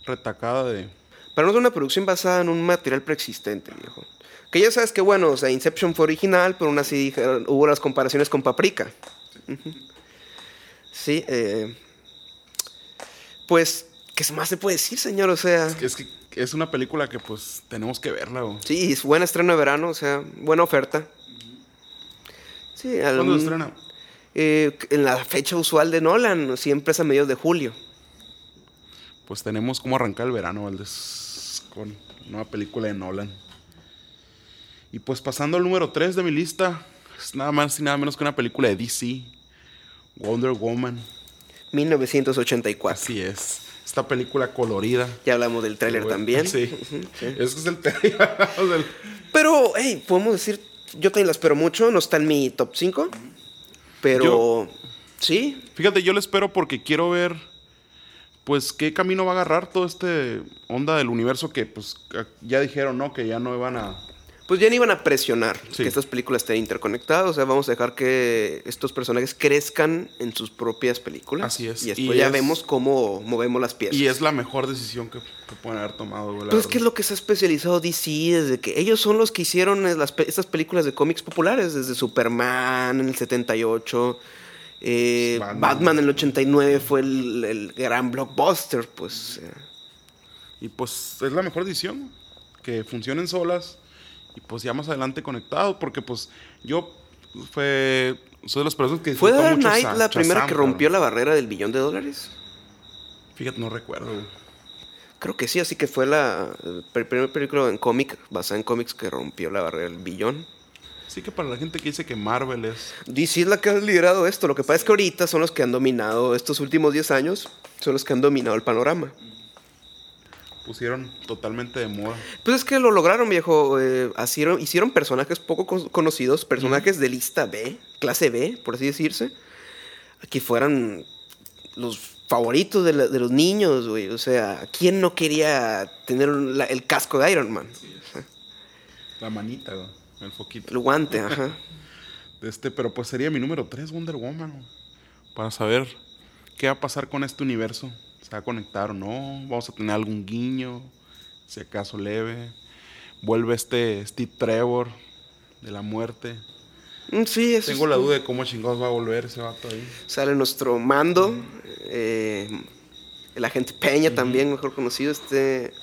retacada de... Pero no es una producción basada en un material preexistente, viejo. Que ya sabes que, bueno, o sea, Inception fue original, pero aún así hubo las comparaciones con Paprika. Sí, eh, pues, ¿qué más se puede decir, señor? O sea, Es que es una película que pues tenemos que verla, güey. sí, es buen estreno de verano, o sea, buena oferta. Sí, al- ¿Cuándo estrena? eh, en la fecha usual de Nolan, siempre es a mediados de julio. Pues tenemos como arrancar el verano, Valdés, con una película de Nolan. Y pues pasando al número 3 de mi lista, es nada más y nada menos que una película de DC, Wonder Woman. 1984. Así es. Esta película colorida. Ya hablamos del tráiler Bueno, también. Sí. Ujú, sí. Ese es el trailer. del- Pero, hey, podemos decir, yo también la espero mucho, no está en mi top 5, pero Yo- sí, Fíjate, yo le espero porque quiero ver, pues, qué camino va a agarrar todo este onda del universo que, pues, ya dijeron, ¿no? Que ya no iban a... pues ya no iban a presionar Sí. que estas películas estén interconectadas, o sea, vamos a dejar que estos personajes crezcan en sus propias películas. Así es. Y después Y ya es- vemos cómo movemos las piezas. Y es la mejor decisión que, que pueden haber tomado, Pues es que es lo que se ha especializado DC desde que ellos son los que hicieron las estas películas de cómics populares, desde Superman en el 78, eh, Batman. Batman. en el 89 fue el, el gran blockbuster, pues. eh. Y pues es la mejor decisión, que funcionen solas y pues ya más adelante conectados, porque pues yo fue, soy de las personas que ¿Fue Dark Knight la primera que rompió la barrera del billón de dólares? Fíjate, no recuerdo. Creo que sí, así que fue la el pr- primer película en cómic, basada en cómics, que rompió la barrera del billón. Así que para la gente que dice que Marvel es... DC es la que ha liderado esto. Lo que pasa es que ahorita son los que han dominado estos últimos 10 años, son los que han dominado el panorama. Pusieron totalmente de moda. Pues es que lo lograron, viejo. eh, hicieron, hicieron personajes poco con- conocidos, personajes de lista B, clase B, por así decirse, que fueran los favoritos de, la- de los niños, güey. O sea, ¿quién no quería tener la- el casco de Iron Man? La manita, güey, el foquito. El guante, ajá. Este, pero pues sería mi número 3, Wonder Woman. güey, Para saber qué va a pasar con este universo. ¿Se va a conectar o no? ¿Vamos a tener algún guiño? Si acaso leve. Vuelve este Steve Trevor de la muerte. Mm, Sí, eso Tengo la duda de cómo chingados va a volver ese vato ahí. Sale nuestro mando, eh, el agente Peña también, mejor conocido, este...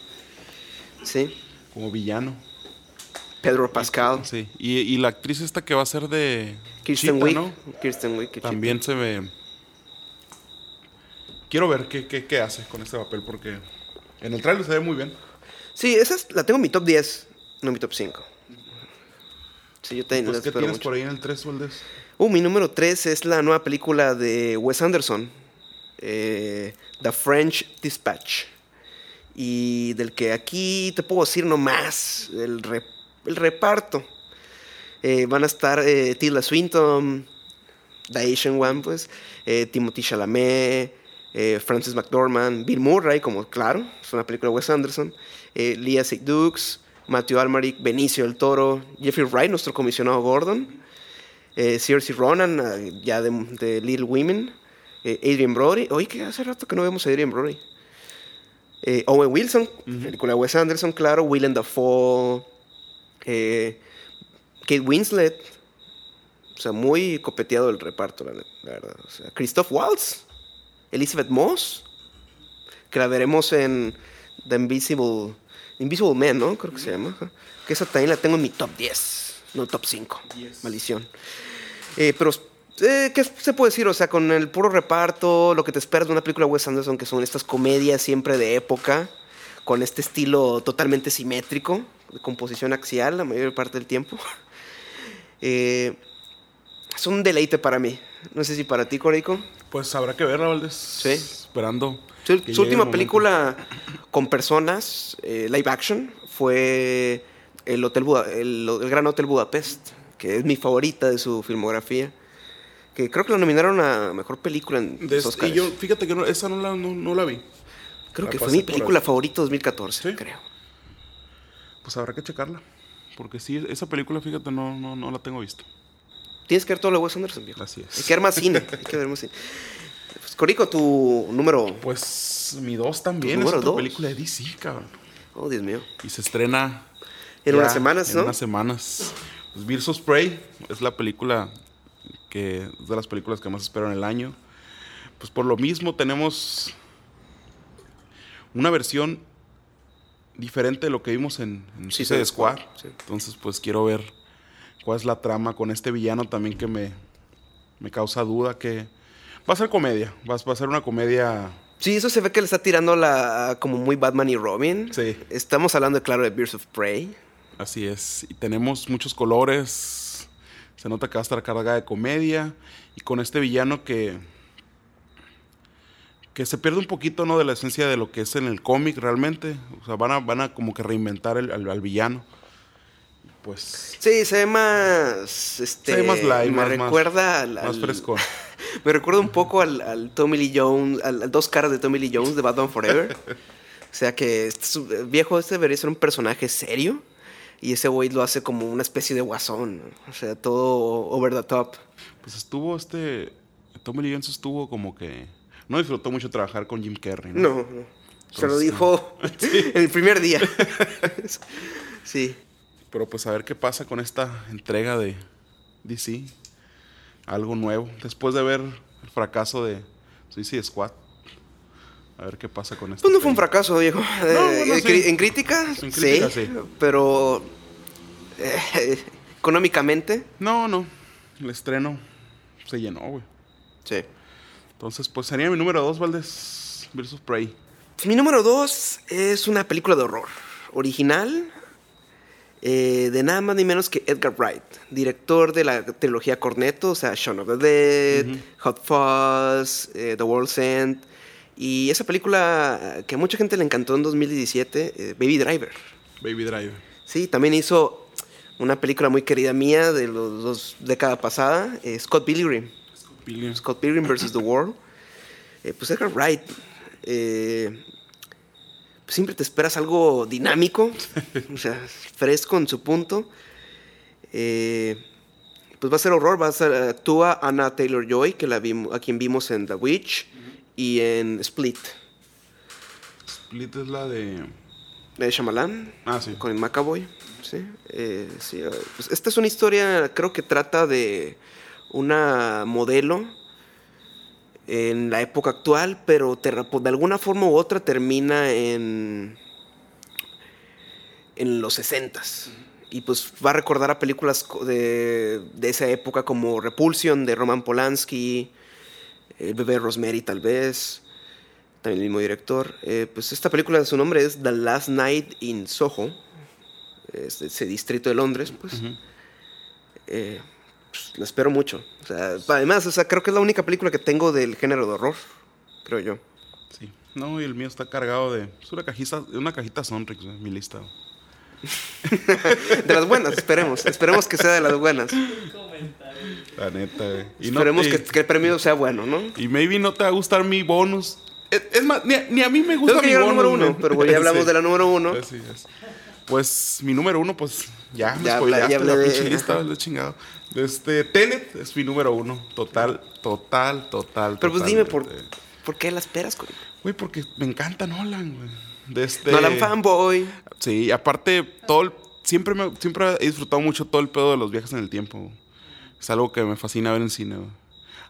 Sí, Como villano. Pedro Pascal, Sí. Y, y la actriz esta que va a ser de. Kirsten Wiig. ¿no? Kirsten Wiig. También se ve. Quiero ver qué, qué, qué hace con este papel porque en el trailer se ve muy bien. Sí, esa es- la tengo en mi top 10, no en mi top 5. Sí, yo Pues, ¿Qué tienes mucho. por ahí en el 3, Valdés? Uh, mi número 3 es la nueva película de Wes Anderson, eh, The French Dispatch. Y del que aquí te puedo decir nomás, el, re- el reparto. Eh, van a estar eh, Tilda Swinton, The Asian One, pues, eh, Timothy Chalamet, eh, Francis McDormand, Bill Murray, como claro, es una película de Wes Anderson, eh, Leah Seydoux, Matthew Almaric, Benicio del Toro, Jeffrey Wright, nuestro comisionado Gordon, eh, Cersei Ronan, eh, ya de, de Little Women, eh, Adrian Brody, oye, que hace rato que no vemos a Adrian Brody. Eh, Owen Wilson, película de Wes Anderson, claro, Willem Dafoe, Kate Winslet, o sea, muy copeteado el reparto, la, la verdad. O sea, Christoph Waltz, Elizabeth Moss, que la veremos en The Invisible, Invisible Man, ¿no? Creo que se llama. Que esa también la tengo en mi top 10, no top 5. Maldición. Eh, pero, eh, ¿qué se puede decir? O sea, con el puro reparto, lo que te esperas de una película de Wes Anderson, que son estas comedias siempre de época, con este estilo totalmente simétrico, de composición axial la mayor parte del tiempo. Eh, es un deleite para mí. No sé si para ti, Corico. Pues habrá que verla, Valdés. Sí. Esperando. Su, última película con personas, eh, live action, fue el, Hotel Buda- el, el Gran Hotel Budapest, que es mi favorita de su filmografía. Que creo que la nominaron a mejor película en De los y yo, fíjate que no- esa no la, no, no la vi. creo la que fue mi película favorita 2014, ¿Sí? creo. Pues habrá que checarla. Porque sí, esa película, fíjate, no, no, no la tengo vista. Tienes que ver todo lo de Wes Anderson, viejo. Así es. Hay que ver más cine. Hay que ver más cine. Pues, Corico, tu número. Pues mi 2 también ¿Tu es otra dos? película de DC, cabrón. Oh, Dios mío. Y se estrena. En ya unas semanas, en ¿no? unas semanas. Pues Birds of Prey es la película que es de las películas que más espero en el año. Pues por lo mismo tenemos una versión diferente de lo que vimos en, en Sí, Suicide Squad. sí. Entonces pues quiero ver cuál es la trama con este villano también que me, me causa duda que va a ser comedia, va, va a ser una comedia Sí, eso se ve que le está tirando la como muy Batman y Robin. Sí. Estamos hablando, claro, de Birds of Prey. Así es. Y tenemos muchos colores. Se nota que va a estar cargada de comedia. Y con este villano que. que se pierde un poquito, ¿no? De la esencia de lo que es en el cómic realmente. O sea, van a, van a como que reinventar el- al, al villano. Pues. Sí, se ve más. Este, Se ve más light, me más- más- recuerda al, Más al- fresco. Me recuerda un poco al, al Tommy Lee Jones, al, al dos caras de Tommy Lee Jones de Batman Forever. o sea que este es un- viejo este debería ser un personaje serio. Y ese güey lo hace como una especie de guasón. O sea, todo over the top. Pues estuvo este. Tommy Lee Jones estuvo como que. No disfrutó mucho trabajar con Jim Carrey. ¿no? No, no. Se lo dijo el primer día. sí. Pero pues a ver qué pasa con esta entrega de DC. Algo nuevo. Después de ver el fracaso de Suicide Squad. A ver qué pasa con esto. Pues no fue un fracaso, viejo. Eh, bueno, eh, sí. cri- En crítica, En crítica, sí, sí. Pero eh, económicamente, No, no. El estreno se llenó, güey. sí. Entonces, pues sería mi número 2, Valdés. Versus Prey. Mi número dos es una película de horror. Original. Eh, de nada más ni menos que Edgar Wright, director de la trilogía Cornetto, o sea, Shaun of the Dead, Hot Fuzz, eh, The World's End, y esa película eh, que a mucha gente le encantó en 2017, eh, Baby Driver. Baby Driver. Sí, también hizo una película muy querida mía de los dos décadas pasada, Scott Pilgrim. Billions. Scott Pilgrim vs. The World. Pues Edgar Wright. Siempre te esperas algo dinámico, o sea, fresco en su punto. Eh, pues va a ser horror, va a ser, actúa Anna Taylor Joy, que la vimos, a quien vimos en The Witch, y en Split, Split es la de. de Shyamalan, Ah, sí. con el McAvoy. Sí, eh, sí, eh, pues esta es una historia, creo que trata de una modelo en la época actual, pero te- de alguna forma u otra termina en, en los 60 Y pues va a recordar a películas de, de esa época como Repulsion de Roman Polanski, El bebé Rosemary tal vez, también el mismo director. Eh, pues esta película, su nombre es The Last Night in Soho, es de ese distrito de Londres, pues. Eh, pues, la espero mucho. O sea, además, o sea, creo que es la única película que tengo del género de horror, creo yo. Sí. No, y el mío está cargado de. Es una cajita, una cajita Sonrix, güey, mi lista. De las buenas, esperemos. Esperemos que sea de las buenas. La neta, güey. Y no- Esperemos que, que el premio sea bueno, ¿no? Y maybe no te va a gustar mi bonus. Es, es más, ni a, ni a mí me Tengo gusta que mi bonus. número uno, man. pero ya hablamos Sí. de la número uno. Así es. Pues mi número uno, pues ya me Ya spoileaste ya la de- pinche lista, lo chingado. Este, Tenet es mi número uno. Total, total, total. Pero pues dime, ¿por, totalmente. ¿por qué la esperas, Cory? Güey, porque me encanta Nolan, güey. De este... Nolan fanboy. Sí, aparte, todo el- siempre, me, siempre he disfrutado mucho todo el pedo de los viajes en el tiempo. güey. Es algo que me fascina ver en cine. güey.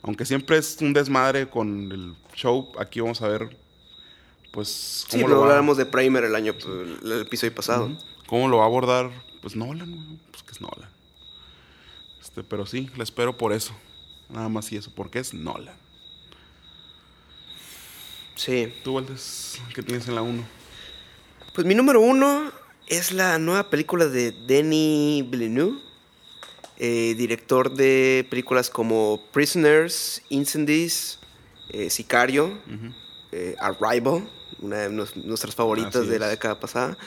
Aunque siempre es un desmadre con el show, aquí vamos a ver, pues, Sí, cómo, lo lo, va, hablamos de Primer el año, el, el episodio pasado. cómo lo va a abordar, pues, Nolan. Pues que es Nolan. Este, pero sí, la espero por eso. Nada más y eso, porque es Nolan. Sí. Tú, Valdés, ¿qué tienes en la 1? Pues mi número uno es la nueva película de Denis Villeneuve, eh, director de películas como Prisoners, Incendies, eh, Sicario, eh, Arrival, una de nuestras favoritas Así de la década pasada,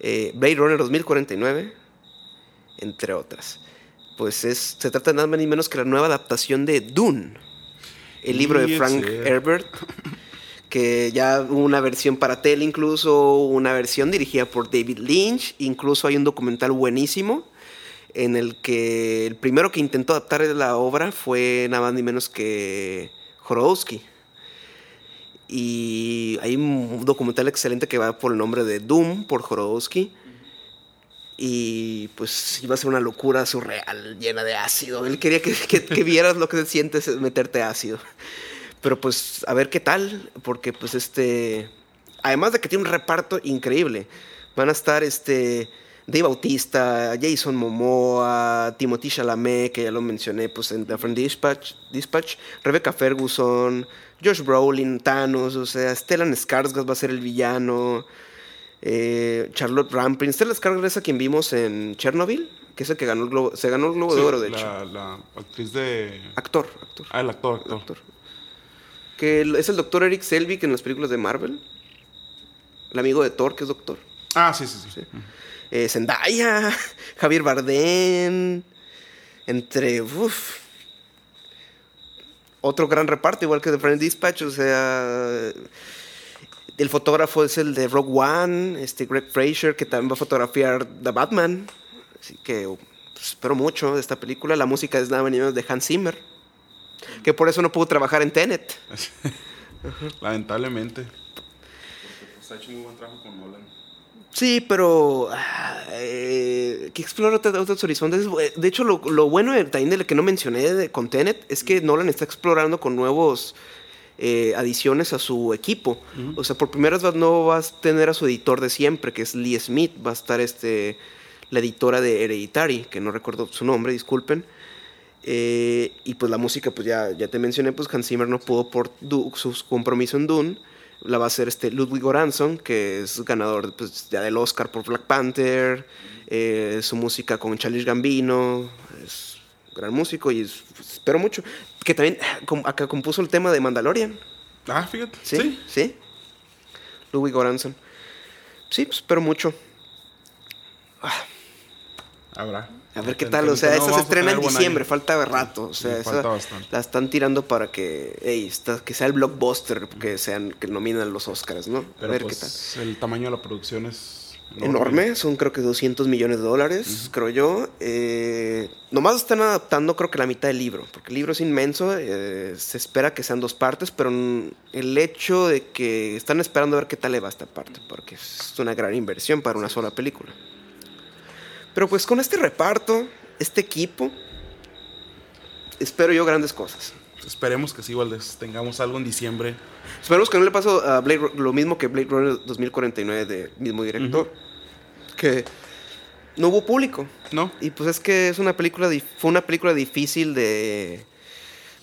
eh, Blade Runner 2049, entre otras. Pues es, se trata nada más ni menos que la nueva adaptación de Dune, el libro de Frank Herbert, que ya hubo una versión para tele incluso, una versión dirigida por David Lynch, incluso hay un documental buenísimo en el que el primero que intentó adaptar la obra fue nada más ni menos que Jodorowsky. Y hay un documental excelente que va por el nombre de Doom, por Jodorowsky. Y pues iba a ser una locura surreal, llena de ácido. Él quería que, que- que vieras lo que se siente es meterte ácido. Pero pues a ver qué tal, porque pues este... Además de que tiene un reparto increíble. Van a estar este... Dave Bautista, Jason Momoa, Timothy Chalamet, que ya lo mencioné pues en The Friend Dispatch, Dispatch, Rebecca Ferguson, Josh Brolin, Thanos, o sea, Stellan Skarsgård va a ser el villano, eh, Charlotte Rampling. Stellan Skarsgård es a quien vimos en Chernobyl, que es el que ganó el globo, se ganó el Globo de Oro, de la, hecho. La actriz de... Actor, actor, Ah, el actor, actor. actor. Que es el doctor Eric Selvig en las películas de Marvel. El amigo de Thor, que es doctor. Ah, sí, sí, sí. Ujú. eh, Zendaya, Javier Bardem, entre uf, otro gran reparto, igual que The Friend Dispatch, o sea, el fotógrafo es el de Rogue One, este Greg Fraser, que también va a fotografiar The Batman, así que pues, espero mucho de esta película, la música es nada menos de Hans Zimmer, que por eso no pudo trabajar en Tenet. Lamentablemente. Porque pues, ha hecho muy buen trabajo con Nolan. Sí, pero ah, eh, que explora otros, horizontes. Eh, De hecho, lo, lo bueno también de lo que no mencioné de, con Tenet es que Nolan está explorando con nuevos eh, adiciones a su equipo. O sea, por primera vez no vas a tener a su editor de siempre, que es Lee Smith. Va a estar este, la editora de Hereditary, que no recuerdo su nombre, disculpen. Eh, y pues la música, pues ya, ya te mencioné, pues Hans Zimmer no pudo por Du- su compromiso en Dune. La va a hacer este Ludwig Göransson, que es ganador pues, ya del Oscar por Black Panther. eh, su música con Charles Gambino. Es un gran músico y es- pues, espero mucho. Que también ah, acá compuso el tema de Mandalorian. Ah, fíjate. ¿Sí? Sí. ¿Sí? Ludwig Göransson. Sí, pues espero mucho. Habrá. A ver qué tal, o sea, no, esta se estrena en diciembre, falta rato, o sea, Sí, esa la están tirando para que, ey, está- que sea el blockbuster, que sean, que nominen los Oscars, ¿no? A ver pues, qué tal. el tamaño de la producción es enorme, son creo que 200 millones de dólares, creo yo. Eh, nomás están adaptando creo que la mitad del libro, porque el libro es inmenso, eh, se espera que sean dos partes, pero el hecho de que están esperando a ver qué tal le va esta parte, porque es una gran inversión para una sola película. Pero pues con este reparto, este equipo, espero yo grandes cosas. Esperemos que sí, Valdés, tengamos algo en diciembre. Esperemos que no le pase a Blade lo mismo que Blade Runner 2049 de mismo director. Que no hubo público. ¿No? Y pues es que es una película fue una película difícil de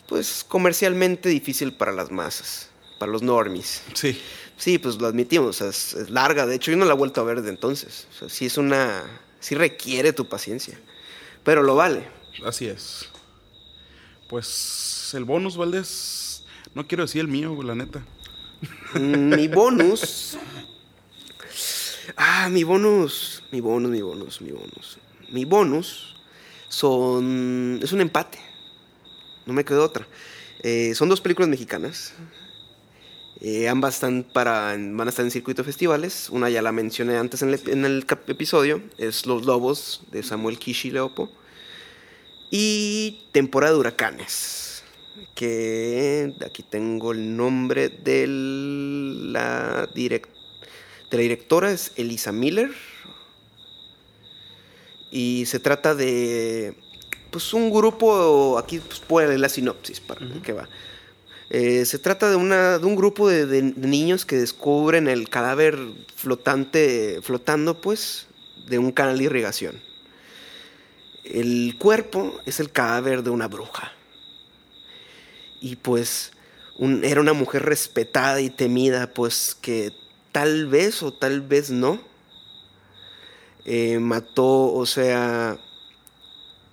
pues comercialmente difícil para las masas, para los normies. Sí. Sí, pues lo admitimos, o sea, es, es larga, de hecho yo no la he vuelto a ver desde entonces. O sea, sí es una sí requiere tu paciencia, pero lo vale. Así es. Pues el bonus, Valdés. No quiero decir el mío, la neta. Mm, Mi bonus. Ah, mi bonus. Mi bonus, mi bonus, mi bonus. Mi bonus son. Es un empate. No me quedó otra. Eh, son dos películas mexicanas. Eh, ambas están para, van a estar en circuito de festivales. Una ya la mencioné antes en el, en el cap- episodio. Es Los Lobos de Samuel Kishi Leopo. Y Temporada de Huracanes. Que aquí tengo el nombre de la, de la directora. Es Elisa Miller. Y se trata de pues un grupo, aquí pues, puedo leer la sinopsis para que va. Eh, se trata de, una, de un grupo de, niños que descubren el cadáver flotante, flotando pues, de un canal de irrigación. El cuerpo es el cadáver de una bruja. Y pues era una mujer respetada y temida, pues que tal vez o tal vez no eh, mató, o sea,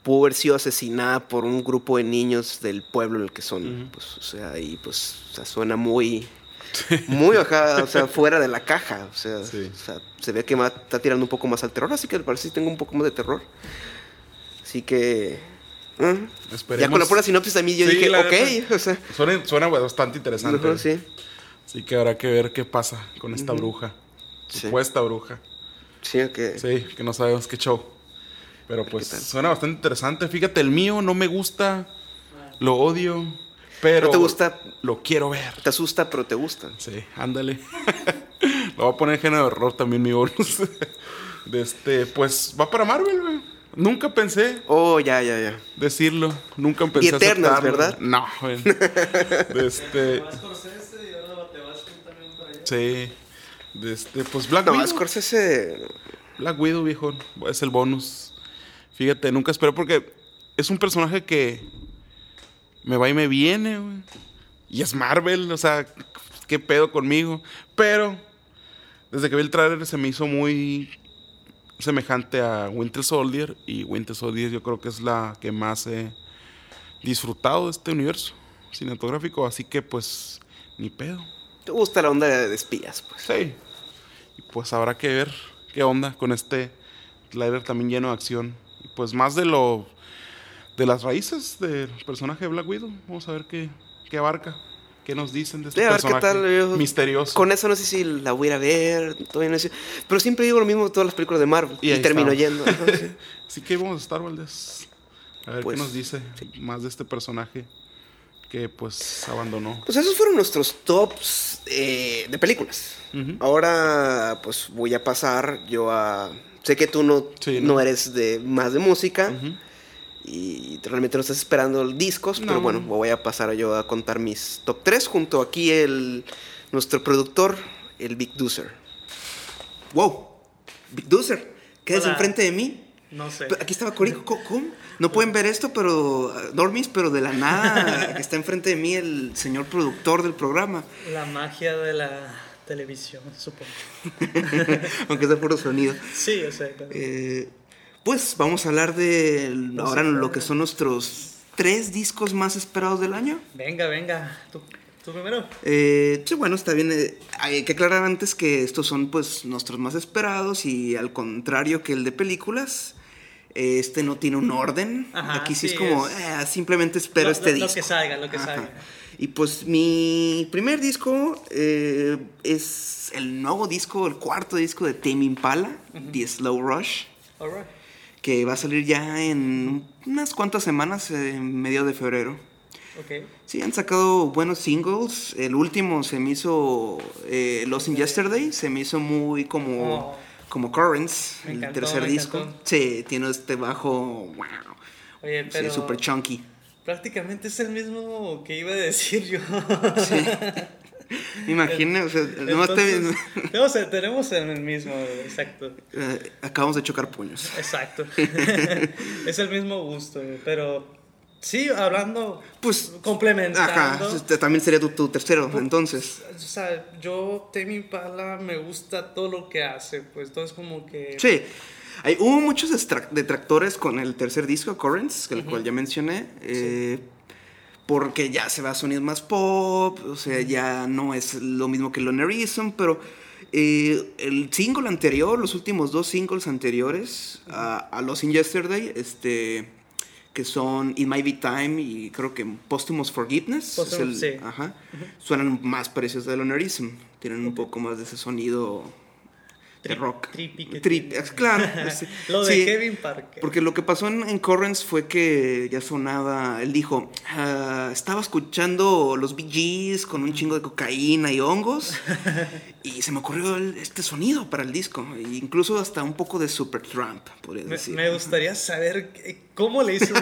pudo haber sido asesinada por un grupo de niños del pueblo en el que son. Pues, o sea, y pues o sea, suena muy, muy acá, o sea, fuera de la caja. O sea, Sí. o sea, se ve que está tirando un poco más al terror, así que parece que tengo un poco más de terror. Así que. ¿eh? Ya con la pura sinopsis a mí yo Sí, dije, ok, o sea. Suena, suena bastante interesante. sí. Así que habrá que ver qué pasa con esta bruja. Sí. Supuesta bruja. Sí, ok. Sí, que no sabemos qué show. Pero pues suena bastante interesante. Fíjate, el mío no me gusta. Lo odio. Pero. ¿No te gusta? Lo quiero ver. Te asusta, pero te gusta. Sí, ándale. Lo voy a poner en género de error también mi bonus. De este, pues va para Marvel, güey. Nunca pensé Oh, ya, ya, ya. decirlo. Nunca pensé Y aceptarlo. ¿verdad? No, güey. De este, sí. De este, pues Black No, Widow. Scorsese. Black Widow, viejo. Es el bonus. Fíjate, nunca esperé porque es un personaje que me va y me viene, güey. Y es Marvel, o sea, qué pedo conmigo. Pero desde que vi el trailer se me hizo muy semejante a Winter Soldier. Y Winter Soldier yo creo que es la que más he disfrutado de este universo cinematográfico. Así que pues, ni pedo. ¿Te gusta la onda de espías? Pues. Sí. Y pues habrá que ver qué onda con este trailer también lleno de acción. Pues más de lo. de las raíces del personaje de Black Widow. Vamos a ver qué, qué abarca. ¿Qué nos dicen de este personaje tal, yo- misterioso? Con eso no sé si la voy a ir a ver. Todavía no sé. Pero siempre digo lo mismo de todas las películas de Marvel. Y termino estamos. yendo. Sí. Así que vamos a estar, Valdés. A ver Pues, qué nos dice más de este personaje que pues abandonó. Pues esos fueron nuestros tops eh, de películas. Ahora, pues voy a pasar yo a. Sé que tú no, Sí, no. no. eres de más de música y realmente no estás esperando discos, No. pero bueno, voy a pasar yo a contar mis top 3 junto aquí el nuestro productor, el Big Doozer. ¡Wow! Big Doozer, ¿qué es Hola. enfrente de mí? No sé. Aquí estaba Corico. ¿Cómo-. No pueden ver esto, pero. uh, Normis, pero de la nada. que está enfrente de mí el señor productor del programa. La magia de la televisión, supongo. Aunque de puro sonido. Sí, o sea. claro. Eh, pues vamos a hablar de ahora lo que son nuestros tres discos más esperados del año. Venga, venga. ¿Tú, tú primero? Eh, sí, bueno, está bien. eh, hay que aclarar antes que estos son pues nuestros más esperados y al contrario que el de películas. eh, Este no tiene un orden. Ajá, Aquí sí, sí, es como, es- eh, simplemente espero Lo- este lo- disco. lo que salga, lo que Ajá. salga. Y pues mi primer disco eh, es el nuevo disco, el cuarto disco de Tame Impala, The Slow Rush, Alright. que va a salir ya en unas cuantas semanas, en medio de febrero. Ok. Sí, han sacado buenos singles. El último se me hizo eh, Lost in Yesterday, se me hizo muy como, Oh. como Currents, Me el encantó, tercer disco. encantó. Sí, tiene este bajo, wow, Oye, pero sí, super chunky. Prácticamente es el mismo que iba a decir yo. Imagino, o sea, nomás te- Entonces, tenemos, tenemos el mismo, exacto. eh, acabamos de chocar puños. Exacto. es el mismo gusto, pero sí, hablando, Pues, complementando. Ajá, este también sería tu, tu tercero, entonces. O sea, yo, Tame Impala, me gusta todo lo que hace, pues, entonces como que... Sí. Hay, hubo muchos detractores con el tercer disco, Currents, el cual ya mencioné. eh, Porque ya se va a sonidos más pop, o sea, ya no es lo mismo que Lonerism, pero eh, el single anterior, los últimos dos singles anteriores a, a Los in Yesterday, este, que son It Might Be Time y creo que Posthumous Forgiveness, es Posthumous, el- sí. ajá, suenan más parecidos a Lonerism, tienen un poco más de ese sonido de Tri- rock. trippy que tiene. claro. sí. Lo de Sí, Kevin Parker. Porque lo que pasó en, en Currents fue que ya sonaba, él dijo, "Ah, estaba escuchando los Bee Gees con un chingo de cocaína y hongos y se me ocurrió el- este sonido para el disco, e incluso hasta un poco de Supertramp, podría Me, decir. me gustaría saber cómo le hizo,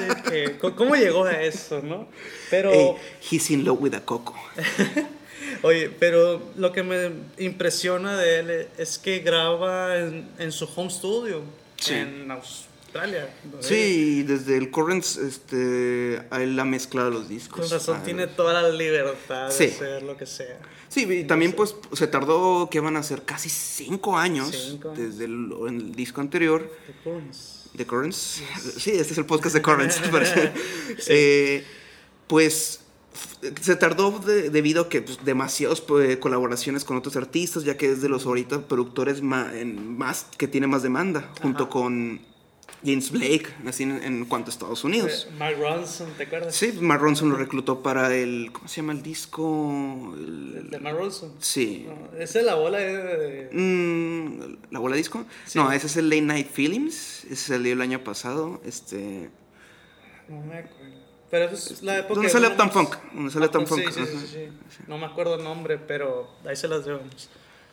co- cómo llegó a eso, ¿no? Pero, Hey, he's in love with a coco. oye, pero lo que me impresiona de él es que graba en, en su home studio, Sí. en Australia. ¿no? Sí, desde el Currents, este, a él ha mezclado los discos. Con razón, Ah, tiene toda la libertad Sí. de hacer lo que sea. Sí, y también pues se tardó, que van a ser casi cinco años Cinco desde el, el disco anterior. The Currents. ¿De Currents? Sí, este es el podcast de Currents, parecer. Eh, pues se tardó de- debido a que pues, demasiadas pues, colaboraciones con otros artistas, ya que es de los ahorita productores en- más que tiene más demanda, junto con James Blake, así en, en cuanto a Estados Unidos. Eh, Mark Ronson, ¿te acuerdas? Sí, Mark Ronson lo reclutó para el, ¿cómo se llama el disco? El- De Mark Ronson. sí. No, esa es la bola de... Mm, ¿La bola disco? Sí. No, ese es el Late Night Feelings. Ese salió el año pasado. Este. No me acuerdo. Pero eso es la época... ¿Dónde de sale Uptown. Funk? ¿Dónde sale Uptown Sí, Funk? sí, sí, sí. No me acuerdo el nombre, pero ahí se las debemos.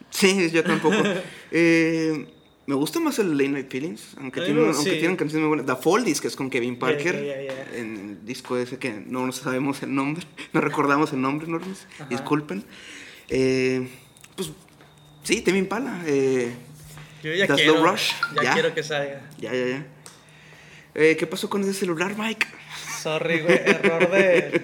Sí, yo tampoco. Eh, me gusta más el Late Night Feelings, aunque, A mí tiene, me- aunque tienen canciones muy buenas. The Foldies, que es con Kevin Parker, ya, ya. en el disco ese que no nos sabemos el nombre, no recordamos el nombre, Normis, disculpen. Eh, pues sí, Temi Impala. Eh, Yo ya The quiero... Slow Rush, Ya, ya. quiero que salga. ya, ya, ya. Eh, ¿Qué pasó con ese celular, Mike? Sorry, güey. Error de,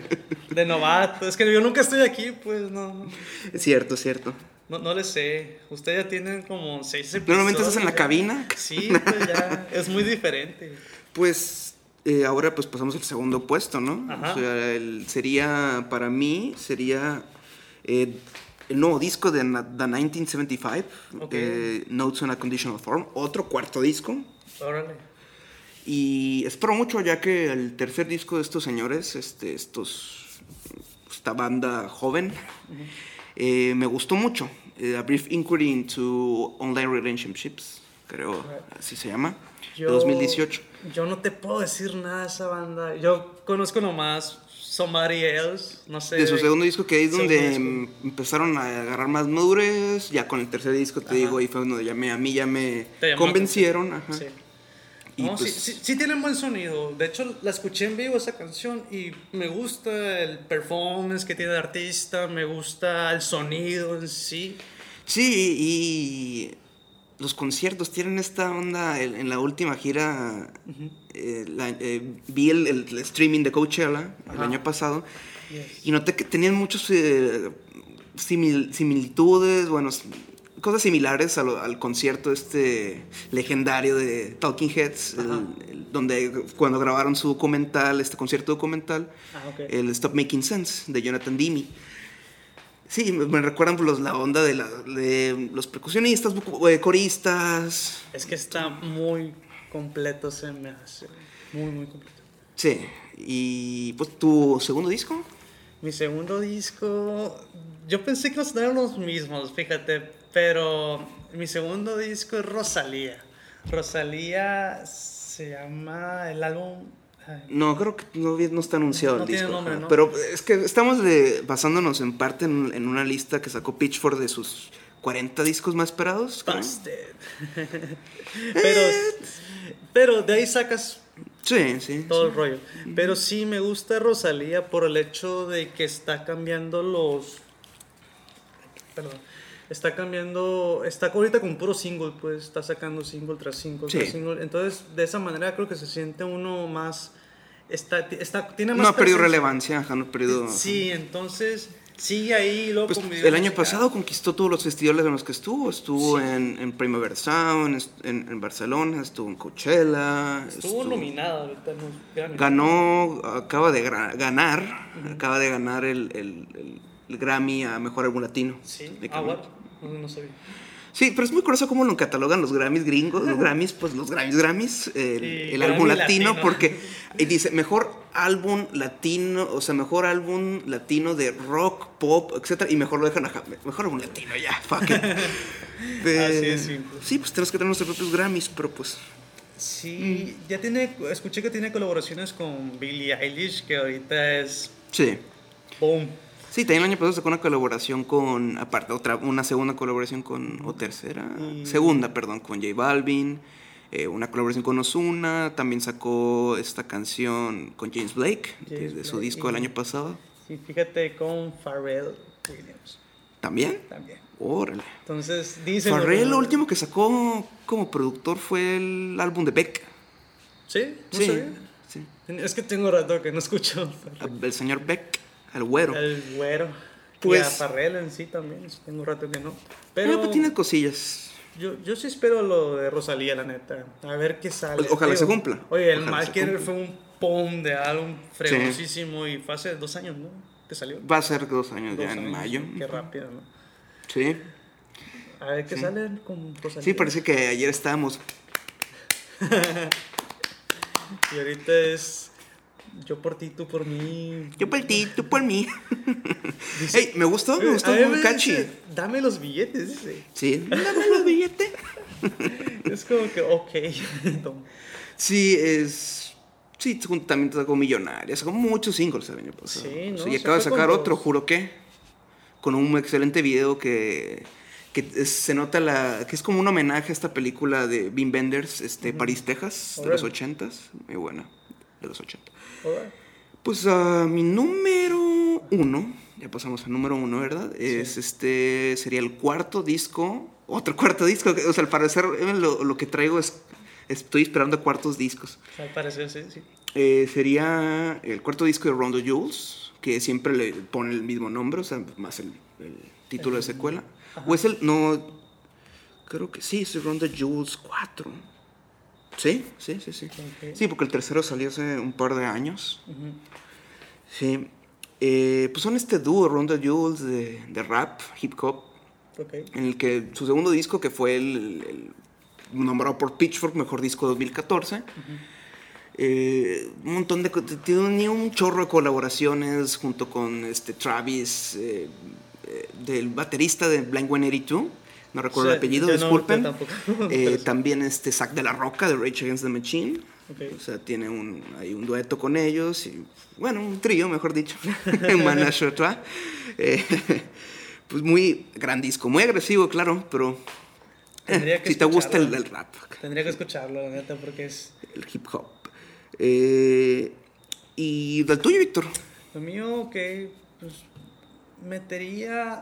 de novato. Es que yo nunca estoy aquí, pues no... Es cierto, es cierto. No, no le sé. Ustedes ya tienen como seis episodios. Normalmente estás en la ya. cabina. Sí, pues ya. Es muy diferente. Pues eh, ahora pues pasamos al segundo puesto, ¿no? Ajá. O sea, el- sería, para mí, sería eh, el nuevo disco de The 1975, Ok. eh, Notes on a Conditional Form, otro cuarto disco. Órale. Y espero mucho ya que el tercer disco de estos señores, este, estos, esta banda joven, eh, me gustó mucho. Eh, a Brief Inquiry into Online Relationships, creo así se llama, de 2018. Yo no te puedo decir nada de esa banda. Yo conozco nomás Somebody Else. No sé. De su segundo disco, que es donde disco. em, empezaron a agarrar más madurez. Ya con el tercer disco, te Ajá. digo, ahí fue donde ya me, a mí ya me convencieron. Ajá. Sí. No, pues- sí, sí, sí tienen buen sonido. De hecho, la escuché en vivo esa canción y me gusta el performance que tiene el artista, me gusta el sonido en sí. Sí, y los conciertos tienen esta onda. En, la última gira, eh, la- eh, vi el, streaming de Coachella el año pasado Yes. y noté que tenían muchos eh, simil- similitudes, bueno, cosas similares a lo- al concierto este legendario de Talking Heads, el- Ajá. el- donde cuando grabaron su documental, este concierto documental, Ah, el Stop Making Sense de Jonathan Demme. Sí, me, me recuerdan los, la onda de, la- de los percusionistas, eh, coristas. Es que está muy completo, se me hace. Muy, muy completo. Sí, y pues tu segundo disco. Mi segundo disco, yo pensé que no eran los mismos, fíjate, pero mi segundo disco es Rosalía. Rosalía se llama el álbum... ay, No, creo que no, no está anunciado No el tiene disco. nombre, ajá. ¿no? Pero es que estamos de- basándonos en parte en, en una lista que sacó Pitchfork de sus 40 discos más esperados. pero, pero de ahí sacas Sí, sí. todo el rollo. Pero sí me gusta Rosalía por el hecho de que está cambiando los. Perdón. Está cambiando. Está ahorita con puro single, pues. Está sacando single tras single Sí. tras single. Entonces, de esa manera creo que se siente uno más. Está, está, tiene más No ha perdido relevancia, no ha perdido. Sí, entonces. Sigue ahí. Luego Pues, el año pasado conquistó todos los festivales en los que estuvo. Estuvo en, en Primavera Sound, en, en Barcelona, estuvo en Coachella. Estuvo nominada ahorita. Ganó, acaba de ganar, acaba de ganar el, el- el- el Grammy a Mejor Álbum Latino. Sí. de Ah, Camilo. No, no sabía. Sí, pero es muy curioso cómo lo catalogan los Grammys gringos, los Grammys, pues los Grammys, Grammys, el, álbum latino, latino. porque y dice mejor álbum latino, o sea, mejor álbum latino de rock, pop, etcétera, y mejor lo dejan acá, mejor álbum latino, ya, fuck it. De- Así de simple. Sí, pues tenemos que tener nuestros propios Grammys, pero pues. Sí, ya tiene, escuché que tiene colaboraciones con Billie Eilish, que ahorita es Sí. boom. Sí, también el año pasado sacó una colaboración con, aparte, otra, una segunda colaboración con, o tercera, Y- segunda, perdón, con J Balvin, eh, una colaboración con Ozuna, también sacó esta canción con James Blake, James de su Blake, disco del año pasado. Sí, fíjate con Pharrell Williams ¿También? también. Órale. Entonces, dicen. Farrell, lo último que sacó como productor fue el álbum de Beck. ¿Sí? ¿No sí, sabía? sí. Es que tengo rato que no escucho El señor Beck, el güero. el güero. Pues- y a Pharrell en sí también, tengo rato que no. Pero Pero pues tiene cosillas. yo, yo sí espero lo de Rosalía, la neta. A ver qué sale. Pues, ojalá se cumpla. Oye, el Marker fue un pom de álbum fregosísimo y fue hace dos años, ¿no? ¿Te salió? Va a ser dos años Dos ya en mayo. Qué rápido, ¿no? Sí. A ver qué sale con Rosalía. Sí, parece que ayer estábamos Y ahorita es yo por ti, tú por mí. Yo por ti, tú por mí. Dice- Ey, me gustó, me gustó, muy catchy. dice, Dame los billetes, dice. Sí, dame los billetes. Es como que, ok. Sí, es. Sí, también sacó Millonaria. Sacó muchos singles el año pasado. Sí, ¿no? y Se acaba de sacar otro, juro que. Con un excelente video que. Que se nota la. que es como un homenaje a esta película de Wim Wenders, este, París, Texas, de los ochentas. Muy buena. De los 80. Alright. Pues ah, mi número uno, ya pasamos al número uno, ¿verdad? Es este, sería el cuarto disco, otro cuarto disco, o sea, al parecer eh, lo, lo que traigo es, estoy esperando cuartos discos. Al parecer, sí, sí. Eh, sería el cuarto disco de Rondo Jules, que siempre le pone el mismo nombre, o sea, más el, el título de secuela. O es el, no, creo que sí, es Rondo Jules 4. Sí, sí, sí, sí. Sí, porque el tercero salió hace un par de años. Sí. Eh, pues son este dúo, Ronda Jules, de, de rap, hip hop, Ok. en el que su segundo disco, que fue el, el nombrado por Pitchfork, mejor disco de 2014, eh, un montón de... Tiene un chorro de colaboraciones junto con este Travis, eh, del baterista de Blink-182, no recuerdo Sí, el apellido, no, disculpen. tampoco. Eh, también este Zack de la Roca de Rage Against the Machine. Ok. O sea, tiene un, hay un dueto con ellos y, bueno, un trío, mejor dicho, en. Eh, pues muy gran disco, muy agresivo, claro, pero eh, si te gusta el, el rap, Tendría que escucharlo, la neta, porque es. el hip hop. Eh, y del tuyo, Víctor. Lo mío, que. Pues. Metería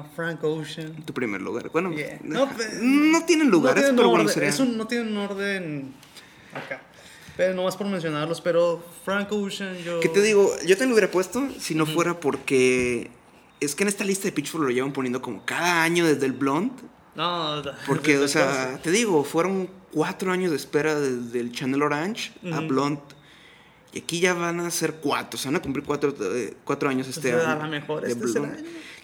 a Frank Ocean. Tu primer lugar. Bueno, Yeah. no, No, pe- tienen lugares, no tienen pero bueno, sería- un- no tienen orden acá. Pero no más por mencionarlos, pero Frank Ocean, yo. ¿Qué te digo? Yo te lo hubiera puesto si no fuera porque es que en esta lista de Pitchfork lo llevan poniendo como cada año desde el Blonde. No, Porque, o sea, te digo, fueron cuatro años de espera desde el Channel Orange a. Blonde. Y aquí ya van a ser cuatro, o sea, van a cumplir cuatro, eh, cuatro años este Pues, a año. lo mejor de este.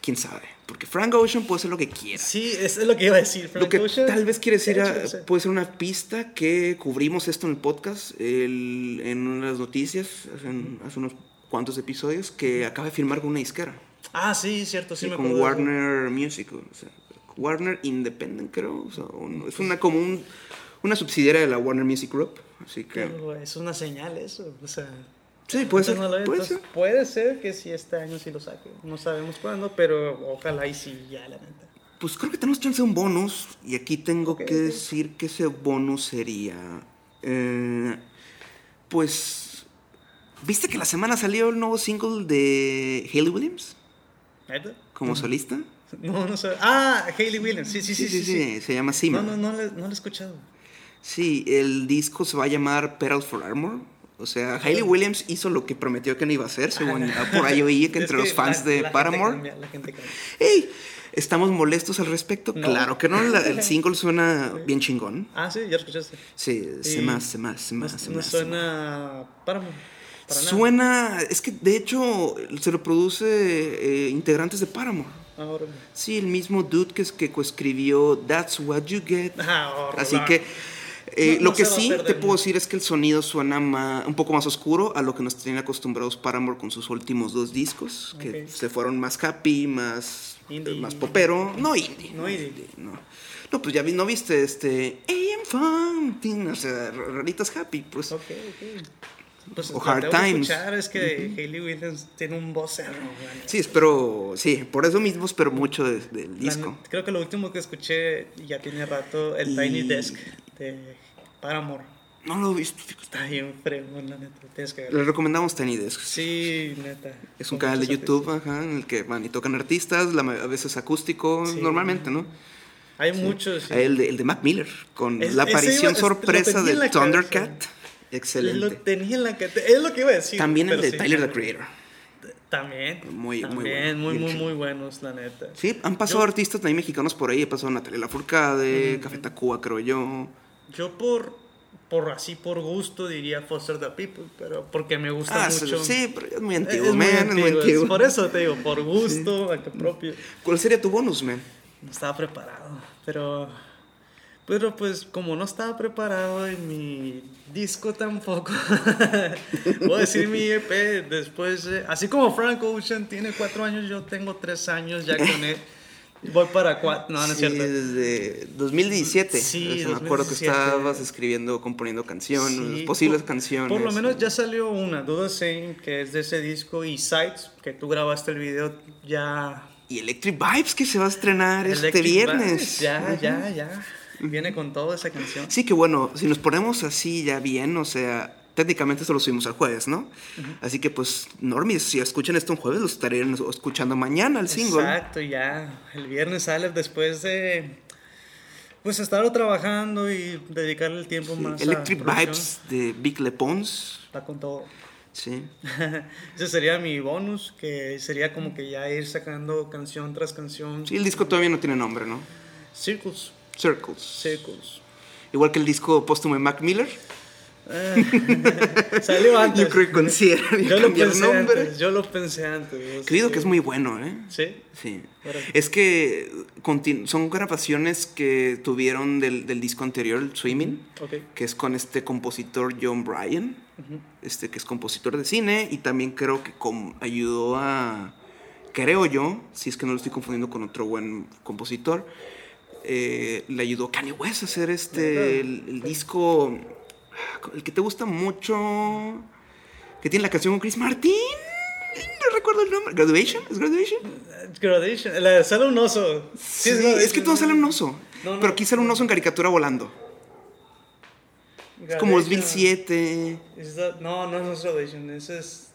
Quién sabe. Porque Frank Ocean puede hacer lo que quiera. Sí, eso es lo que iba a decir. Frank Lo que Ocean, tal vez quiere decir, de a- puede ser una pista que cubrimos esto en el podcast, el- en unas noticias, hace, hace unos cuantos episodios que acaba de firmar con una disquera. Ah, sí, cierto, sí, Sí, me con acuerdo. de. Warner Music. o sea, Warner Independent, creo. o sea, es una como un- una subsidiaria de la Warner Music Group. Así que. Es una señal eso, o sea... Sí, puede ser. no puede ser. puede ser que sí este año sí lo saque. No sabemos cuándo, pero ojalá y sí ya, la neta. Pues creo que tenemos chance de un bonus. Y aquí tengo que decir que ese bonus sería. eh, pues. ¿Viste que la semana salió el nuevo single de Hayley Williams? ¿Neta? Como solista. No, no sé. Ah, Hayley Williams, sí, sí, sí, sí. sí, Se llama Sima. No, no, no, no lo he escuchado. Sí, el disco se va a llamar Pedals for Armor. O sea, Hayley Williams hizo lo que prometió que no iba a hacer, según ya por ahí oí que entre los fans la- de la gente Paramore. cambia, la gente cambia. ¡Ey! ¿Estamos molestos al respecto? No. Claro que no, la- el single suena bien chingón. Ah, sí, ya lo escuchaste. Sí, se más, se más, se No, más, se no más. se más. suena Paramore. Para nada. Suena, es que de hecho se reproduce eh, integrantes de Paramore. Ahora. Sí, el mismo dude que, que coescribió That's What You Get. Ah. Así que eh, No- lo no que sí te puedo decir es que el sonido suena ma- un poco más oscuro a lo que nos tenían acostumbrados Paramore con sus últimos dos discos, que se fueron más happy, más, Indie. más popero. No indie. No indie. No. No, pues ya vi- no viste este AM Fun, o sea, raritas happy, pues. Ok, ok. Pues O Hard Times. escuchar, es que Hayley Williams tiene un güey. Sí, espero, sí, por eso mismo espero mucho de- del disco. creo que lo último que escuché ya tiene rato, el Y- Tiny Desk de Paramore. No lo he visto. fíjate. Está bien fregón, la neta. Tienes que Les verlo. recomendamos Tiny Desk. Sí, neta. Es un canal de YouTube artistas. ajá, en el que van y tocan artistas, la a veces acústico, Sí. normalmente, ¿no? Hay muchos. sí. El, de, el de Mac Miller, con Es- la aparición iba- sorpresa lo de cabeza. Thundercat. Lo Excelente. tenía en la Es lo que iba a decir. También el de. Tyler, the Creator. También. Muy- muy bueno, muy, muy, muy buenos, la neta. Sí, han pasado Yo- artistas también mexicanos por ahí. Ha pasado Natalia Lafourcade, Café Tacuba, creo yo. Yo por, por así, por gusto diría Foster the People, pero porque me gusta Ah, sí, mucho. sí, pero es muy Es antiguo, muy man. Es muy antiguo, es antiguo. Por eso te digo, por gusto, acá propio. ¿Cuál sería tu bonus, man? No estaba preparado, pero... Pero pues como no estaba preparado en mi disco tampoco, voy a decir mi EP después, de- así como Frank Ocean tiene cuatro años, yo tengo tres años ya con él, voy para cuatro, no, no es Sí, cierto. desde 2017. Sí, O sea, me acuerdo que 2017. estabas escribiendo, componiendo canciones, Sí, posibles por- canciones. Por lo menos ya salió una, Duda Sane, que es de ese disco, y Sights, que tú grabaste el video ya Y Electric Vibes que se va a estrenar este viernes. Vibes, Ya, ya, ya. Viene con toda esa canción. Sí, que bueno, si nos ponemos así ya bien, o sea, técnicamente esto lo subimos al jueves, ¿no? Así que pues, normies, si escuchan esto un jueves, lo estarían escuchando mañana el single. Exacto, ya. El viernes sale después de. Pues estarlo trabajando y dedicarle el tiempo más. Electric a. Vibes de Big Le Pons. Está con todo. Sí. Ese sería mi bonus, que sería como que ya ir sacando canción tras canción. Sí, el disco todavía no tiene nombre, ¿no? Circles. Circles. Circles. Igual que el disco póstumo de Mac Miller. Eh, Salió antes. Yo creo que considera Yo lo pensé nombre. antes. Yo lo pensé antes. Creído que es muy bueno, ¿eh? Sí. Sí. Es que son grabaciones que tuvieron del, del disco anterior, el Swimming, Ok. que es con este compositor John Bryan, este que es compositor de cine y también creo que ayudó a, creo yo, si es que no lo estoy confundiendo con otro buen compositor, eh, le ayudó Kanye West a hacer este, el, el disco, el que te gusta mucho, que tiene la canción con Chris Martin. No recuerdo el nombre. ¿Graduation? ¿Es Graduation? Graduation. La, sale un oso. Sí, es es, Graduation, que todo sale un oso. No, no. pero aquí sale un oso en caricatura volando. Es como Graduation. 2007. Is that- no, no es Graduation. Ese es.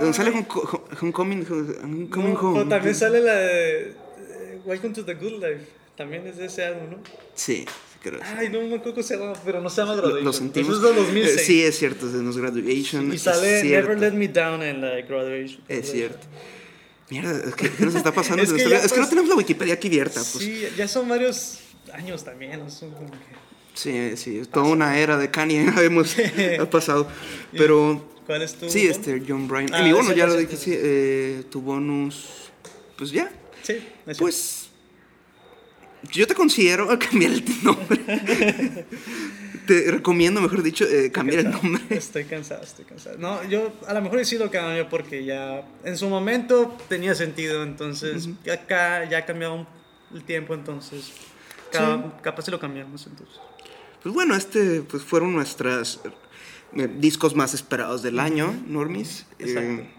Donde sale Home- Home- Homecoming, Homecoming No, Home. pero también sale la de eh, Welcome to the Good Life. También es de ese álbum, ¿no? Sí, creo. sí. Ay, no me acuerdo cómo se llama, pero no se llama Lo, Graduation. lo sentimos. Eso es de 2006. Eh, sí, es cierto, es de los Graduation. y sale. Never Let Me Down en la Graduation. Es cierto. Mierda, que, ¿qué nos está pasando? Es que ya, es que no tenemos la Wikipedia aquí abierta. Pues. Sí, ya son varios años también. ¿no? Son como que- Sí, sí, toda una era de Kanye hemos ha pasado. Pero ¿Cuál es tu? sí, bonus? este John Bryan. Ah, mi ese ya lo dije, sí, eh, tu bonus. Pues ya. Sí, ese. Pues Yo te considero cambiar el nombre. te recomiendo, mejor dicho, eh, cambiar el nombre. Estoy cansado, estoy cansado. No, yo a lo mejor sí lo cambio porque ya en su momento tenía sentido, entonces acá ya ha cambiado el tiempo, entonces ca- capaz si lo cambiamos entonces. Pues bueno, este pues fueron nuestros discos más esperados del año, Normis. Exacto. Eh,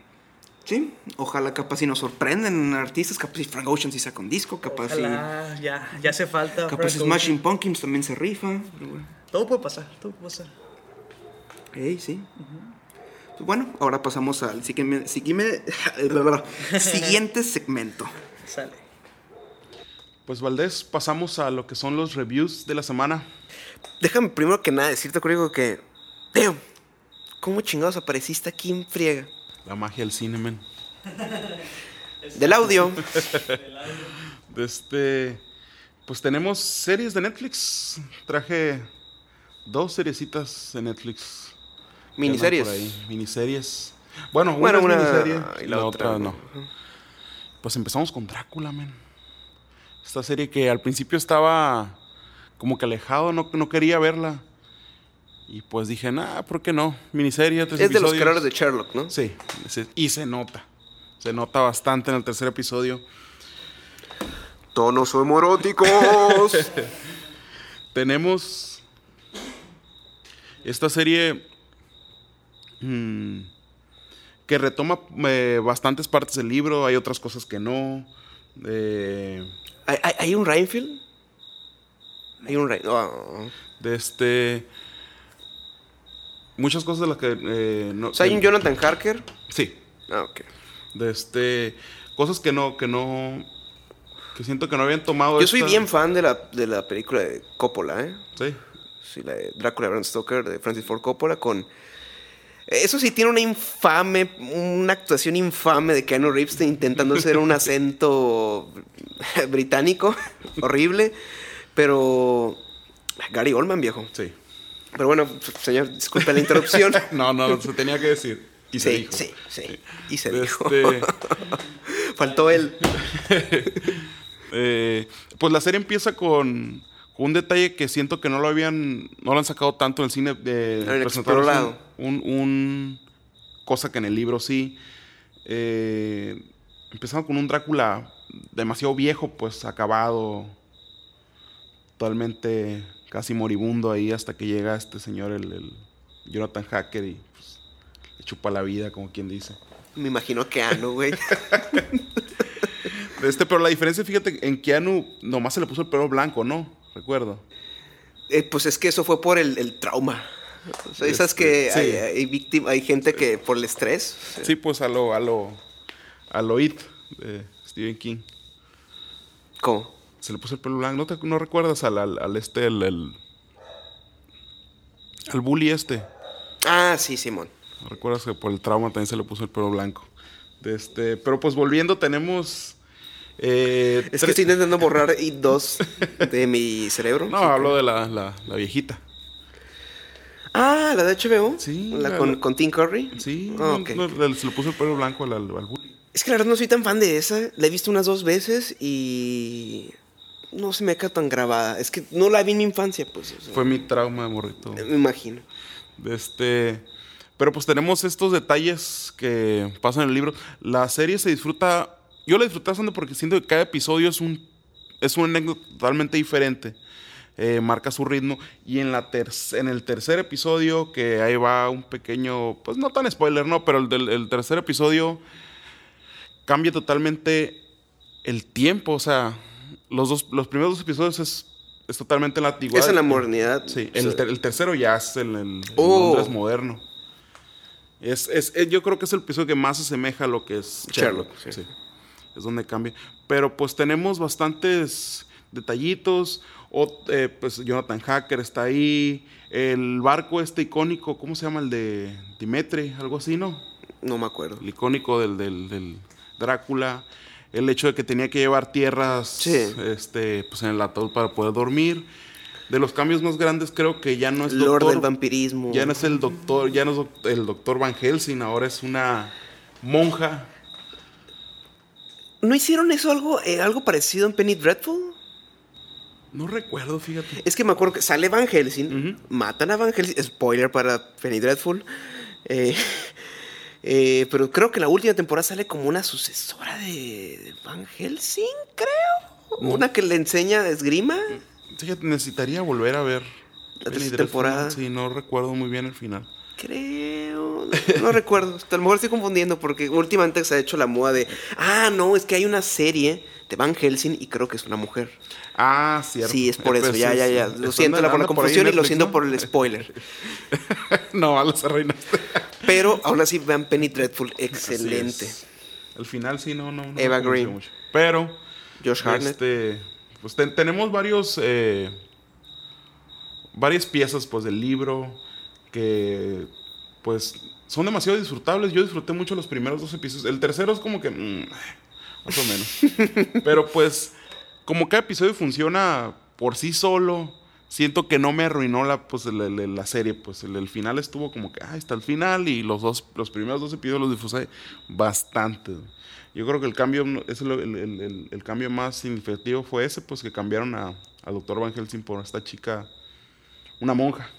sí, ojalá capaz si nos sorprenden artistas, capaz si Frank Ocean sí saca un disco, capaz si... Ojalá, ya, ya hace falta. Capaz Frank Smashing Ocean. Pumpkins también se rifa. bueno. Todo puede pasar, todo puede pasar. Ey, sí. Pues bueno, ahora pasamos al siguiente, siguiente, siguiente segmento. Sale. Pues Valdés, pasamos a lo que son los reviews de la semana. Déjame primero que nada decirte, Código, que... Teo, ¿cómo chingados apareciste aquí en friega? La magia del cine, men. Del audio. De este. Pues tenemos series de Netflix. Traje dos seriecitas de Netflix. Miniseries. por ahí. Miniseries. Bueno, una, Bueno, es una miniserie y la la, otra otra, no. no. Pues empezamos con Drácula, men. Esta serie que al principio estaba como que alejado, no, no quería verla. Y pues dije, nah, ¿por qué no? Miniserie, tres Es de los creadores de Sherlock, ¿no? Sí, y se nota. Se nota bastante en el tercer episodio. Tonos homoeróticos. Tenemos esta serie mm, que retoma eh, bastantes partes del libro, hay otras cosas que no. eh, ¿Hay, un Reinfield? Hay un Reinfield. de este. Muchas cosas de las que. eh, no, O sea, hay un Jonathan Harker. Sí, Ah, ok. de este. Cosas que no, que no. Que siento que no habían tomado. Yo soy esta- bien fan de la, de la película de Coppola, ¿eh? Sí. Sí, la de Drácula de Bram Stoker de Francis Ford Coppola con... Eso sí, tiene una infame, una actuación infame de Keanu Reeves intentando hacer un acento británico, horrible, pero... Gary Oldman, viejo. Sí. Pero bueno, señor, disculpe la interrupción. No, no, se tenía que decir. Y se sí, dijo. sí, sí, y se dijo. este- Faltó él. Eh, pues la serie empieza con, con un detalle que siento que no lo habían, no lo han sacado tanto en el cine de. Un, un- un- cosa que en el libro sí. Eh, empezando con un Drácula demasiado viejo, pues acabado, totalmente casi moribundo ahí hasta que llega este señor, el, el Jonathan Hacker, y pues, le chupa la vida, como quien dice. Me imagino Keanu, güey. De Este, pero la diferencia, fíjate, en Keanu nomás se le puso el pelo blanco, ¿no? Recuerdo. Eh, pues es que eso fue por el, el trauma. O sea, esas Este, que sí. hay, hay víctima- hay gente que por el estrés. o sea, Sí, pues a lo, a lo, a lo It de Stephen King. ¿Cómo? Se le puso el pelo blanco. ¿No, te, no recuerdas al, al, al este, el, el- al bully este? Ah, sí, Simón. ¿No recuerdas que por el trauma también se le puso el pelo blanco? De este, pero pues volviendo, tenemos... eh, Es que estoy intentando borrar It 2 de mi cerebro. No, hablo de la, la, la viejita. Ah, la de HBO. Sí, La la- con, con Tim Curry. Sí, no, le- se le puso el pelo blanco al, al bully. Es que la verdad no soy tan fan de esa. La he visto unas dos veces y. No se me ha quedado tan grabada. Es que no la vi en mi infancia, pues. o sea, Fue mi trauma de morrito. Me imagino. Este, pero pues tenemos estos detalles que pasan en el libro. La serie se disfruta. Yo la disfruté bastante porque siento que cada episodio es un es una anécdota totalmente diferente. Eh, marca su ritmo. Y en, la ter- en el tercer episodio, que ahí va un pequeño, pues no tan spoiler, ¿no? Pero el, del, el tercer episodio cambia totalmente el tiempo. O sea, los, dos, los primeros dos episodios es, es totalmente la antigüedad. Es en la modernidad. Sí, el, sea, ter- el tercero ya es el, el- el Oh. Londres moderno. Es, es- es- yo creo que es el episodio que más se asemeja a lo que es Sherlock. Sherlock, sí. sí. Es donde cambia. Pero pues tenemos bastantes detallitos. O, eh, pues Jonathan Hacker está ahí. El barco este icónico, ¿cómo se llama? El de Dimitri, algo así, ¿no? No me acuerdo. El icónico del, del- del Drácula. El hecho de que tenía que llevar tierras Sí. este, pues en el ataúd para poder dormir. De los cambios más grandes creo que ya no es Lord doctor, del vampirismo. ya no es el doctor, ya no es el doctor Van Helsing, ahora es una monja. ¿No hicieron eso algo, eh, algo parecido en Penny Dreadful? No recuerdo, fíjate. Es que me acuerdo que sale Van Helsing, matan a Van Helsing, spoiler para Penny Dreadful. eh, eh, pero creo que la última temporada sale como una sucesora de, Van Helsing, creo. No. Una que le enseña esgrima. Fíjate, necesitaría volver a ver. La tercera temporada. Sí, no recuerdo muy bien el final. Creo. No, recuerdo. A lo mejor estoy confundiendo porque últimamente se ha hecho la moda de. Ah, no, es que hay una serie de Van Helsing y creo que es una mujer. Ah, cierto. Sí, es por Eh, eso. pues, Ya, sí, ya, ya. Lo siento la- por la confusión y lo siento por el spoiler. no, las arruinaste. Pero aún así vean Penny Dreadful. Excelente. El final sí, no, no. no Eva Green. mucho. Pero. Josh Hartnett. Este, pues ten- tenemos varios. eh, varias piezas, pues, del libro. Que. Pues. Son demasiado disfrutables. Yo disfruté mucho los primeros dos episodios. El tercero es como que. mm, más o menos. Pero pues. Como cada episodio funciona por sí solo. Siento que no me arruinó la, pues, la serie. Pues el, el final estuvo como que. Ah, está el final. Y los dos. Los primeros dos episodios los disfruté bastante. Yo creo que el cambio, es el, cambio más significativo fue ese, pues que cambiaron a, al doctor Van Helsing por esta chica, una monja.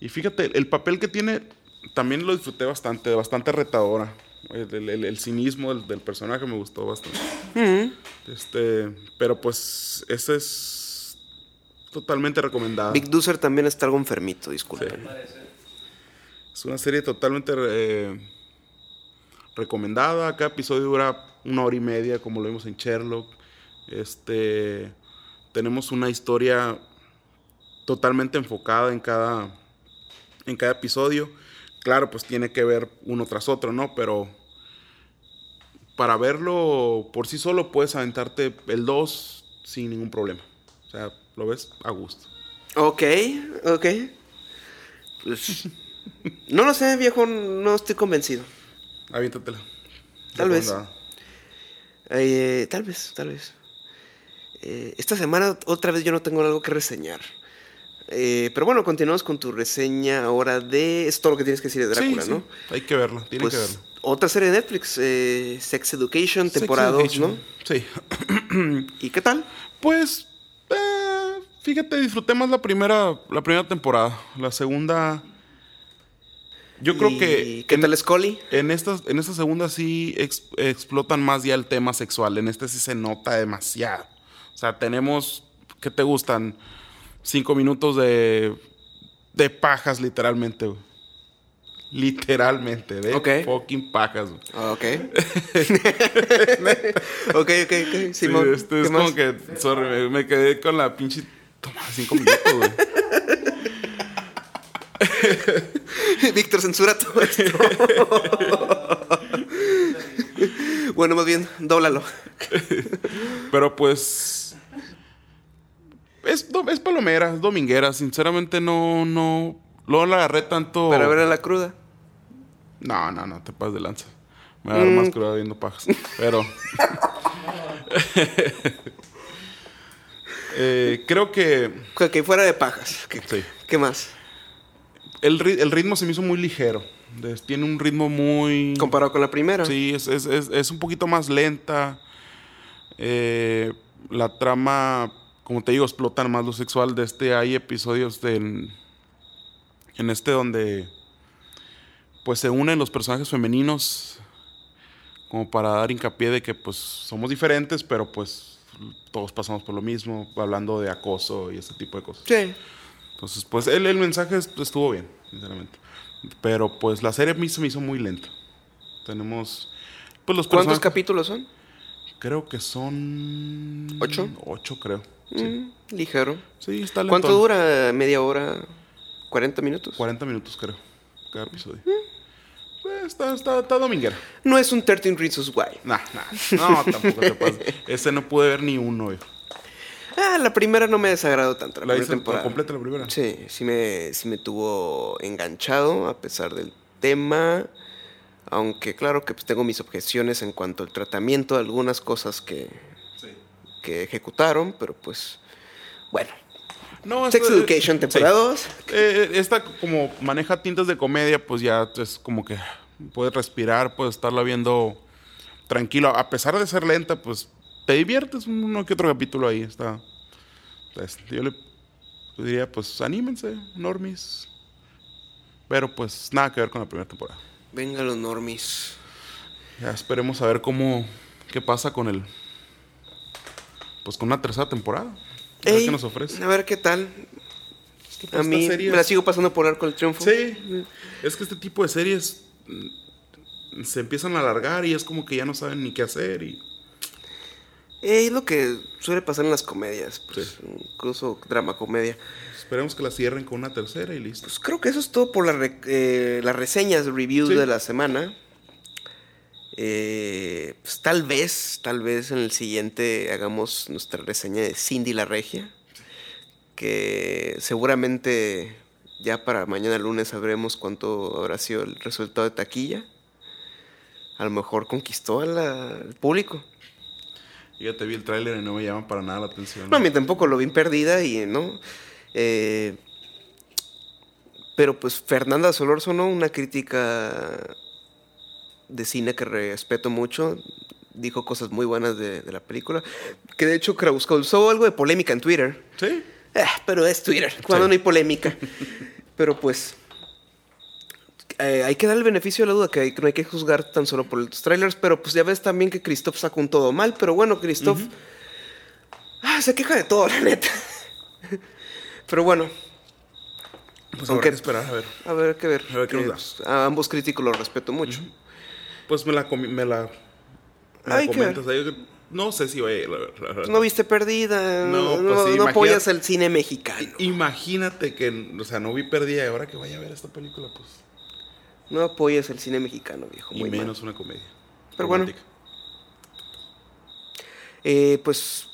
Y fíjate, el papel que tiene también lo disfruté bastante, bastante retadora. El, el- el- el cinismo del, del personaje me gustó bastante. Mm. Este, pero pues ese es totalmente recomendado. Big Doozer también está algo enfermito, disculpen. Es una serie totalmente eh, recomendada. Cada episodio dura una hora y media, como lo vimos en Sherlock. Este, tenemos una historia totalmente enfocada en cada, en cada episodio. Claro, pues tiene que ver uno tras otro, ¿no? Pero para verlo por sí solo puedes aventarte el 2 sin ningún problema. O sea, lo ves a gusto. Ok, ok. Pues, no lo sé, viejo, no estoy convencido. Aviéntatela. Tal vez. Eh, tal vez, tal vez. Eh, esta semana otra vez yo no tengo algo que reseñar. Eh, pero bueno, continuamos con tu reseña ahora de... Es todo lo que tienes que decir de Drácula, Sí, ¿no? Hay que verla, tienen Pues que verla. otra serie de Netflix, Sex Education, temporada 2, Education. ¿no? Sí. ¿Y qué tal? Pues, fíjate, disfruté más la primera, la primera temporada. La segunda, yo creo ¿Y que ¿Qué en, tal Scully? en esta, en esta segunda sí ex- explotan más ya el tema sexual. En este sí se nota demasiado. O sea, tenemos, ¿qué te gustan? Cinco minutos de, de pajas, literalmente. güey. Literalmente, de fucking pajas. güey. Ah, Ok. ok, ok, ok. Sí, Simón, este ¿qué es más? como que, sorry, me quedé con la pinche. Toma, cinco minutos, güey. Víctor, censura todo esto. bueno, más bien, dóblalo. Pero pues. Es, es palomera, es dominguera. Sinceramente, no, no. Luego la agarré tanto. Para ver a la cruda. No, no, no, te pases de lanza. Me va a dar más Mm. cruda viendo pajas. Pero. Eh, creo que. Que fuera de pajas. ¿Qué, Sí. qué más? El, el ritmo se me hizo muy ligero. Tiene un ritmo muy. Comparado con la primera. Sí, es, es- es- es un poquito más lenta. Eh, la trama, como te digo, explotan más lo sexual de este. Hay episodios de, en, en este donde pues se unen los personajes femeninos como para dar hincapié de que pues somos diferentes, pero pues todos pasamos por lo mismo, hablando de acoso y ese tipo de cosas. Sí. Entonces, pues el, el mensaje est- estuvo bien, sinceramente. Pero pues la serie se me hizo muy lenta. Tenemos pues los ¿Cuántos capítulos son? Creo que son ¿Ocho? Ocho, creo. Sí, Mm, ligero. sí está lento. ¿Cuánto dura? ¿Media hora? ¿40 minutos? 40 minutos, creo. Cada episodio. Pues, está, está, está dominguera. No es un 13 Reasons Why. Nah, nah. No, tampoco te pases. Ese no pude ver ni uno. hijo. Ah, la primera no me desagradó tanto. La, La primera temporada. completa la primera. Sí, sí me, sí me tuvo enganchado a pesar del tema. Aunque claro que pues, tengo mis objeciones en cuanto al tratamiento de algunas cosas que, que ejecutaron, pero pues bueno. No, Sex Education, temporada 2. Eh, esta como maneja tintas de comedia, pues ya es como que puedes respirar, puedes estarla viendo tranquilo. A pesar de ser lenta, pues te diviertes uno que otro capítulo ahí. Está, Pues, yo le diría, pues anímense, normis. Pero pues nada que ver con la primera temporada. Venga los normis. Ya esperemos a ver cómo, qué pasa con el, pues con una tercera temporada. A ver qué nos ofrece. A ver qué tal. pues, A mí me la sigo pasando por arco el triunfo. Sí, es que este tipo de series se empiezan a alargar y es como que ya no saben ni qué hacer y Ey, es lo que suele pasar en las comedias. Pues, Incluso drama comedia. esperemos que la cierren con una tercera y listo. Pues creo que eso es todo por la re- eh, las reseñas, reviews Sí. de la semana. Eh, pues tal vez, tal vez en el siguiente hagamos nuestra reseña de Cindy la Regia. Que seguramente ya para mañana lunes sabremos cuánto habrá sido el resultado de taquilla. A lo mejor conquistó al público. Ya te vi el tráiler y no me llama para nada la atención. No, a mí tampoco lo vi perdida y no. Eh, pero pues Fernanda Solórzano, una crítica de cine que respeto mucho, dijo cosas muy buenas de, de la película. Que de hecho causó algo de polémica en Twitter. Sí, Eh, pero es Twitter, cuando Sí. no hay polémica. pero pues. eh, hay que dar el beneficio de la duda, que hay- no hay que juzgar tan solo por los trailers, pero pues ya ves también que Christoph sacó un todo mal, pero bueno, Christoph ah, se queja de todo, la neta. pero bueno, pues Aunque- habrá que esperar a ver. a ver qué ver. A ver qué nos Eh, da. pues, a ambos críticos los respeto mucho. Pues me la me la, me la que comentas. ahí. No sé si vaya a ir, la verdad, la verdad. No viste perdida, No, no, pues sí, no apoyas el cine mexicano. Imagínate que, o sea, no vi perdida y ahora que vaya a ver esta película, pues. No apoyas el cine mexicano, viejo. Y Muy mal. menos una comedia. Pero bueno. Eh, pues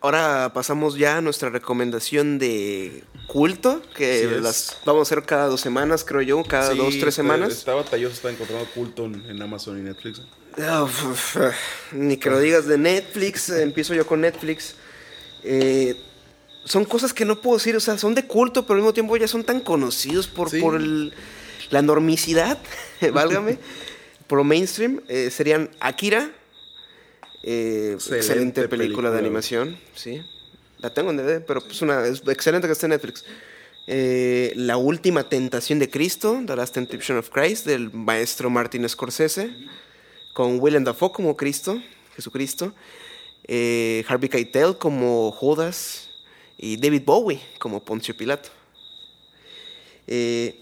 ahora pasamos ya a nuestra recomendación de culto, que las vamos a hacer cada dos semanas, creo yo, cada Sí, dos, tres semanas. Está batalloso, está encontrando culto en, en Amazon y Netflix. ¿eh? Uf, ni que lo digas de Netflix, empiezo yo con Netflix. Eh, son cosas que no puedo decir, o sea, son de culto, pero al mismo tiempo ya son tan conocidos por, Sí. por el- la normicidad, válgame, por lo mainstream. Eh, serían Akira, eh, excelente, Excelente película, película, de animación, sí. La tengo en DVD, pero es una es excelente que esté en Netflix. Eh, la última tentación de Cristo, The Last Temptation of Christ, del maestro Martin Scorsese con Willem Dafoe como Cristo, Jesucristo, eh, Harvey Keitel como Judas y David Bowie como Poncio Pilato. Eh,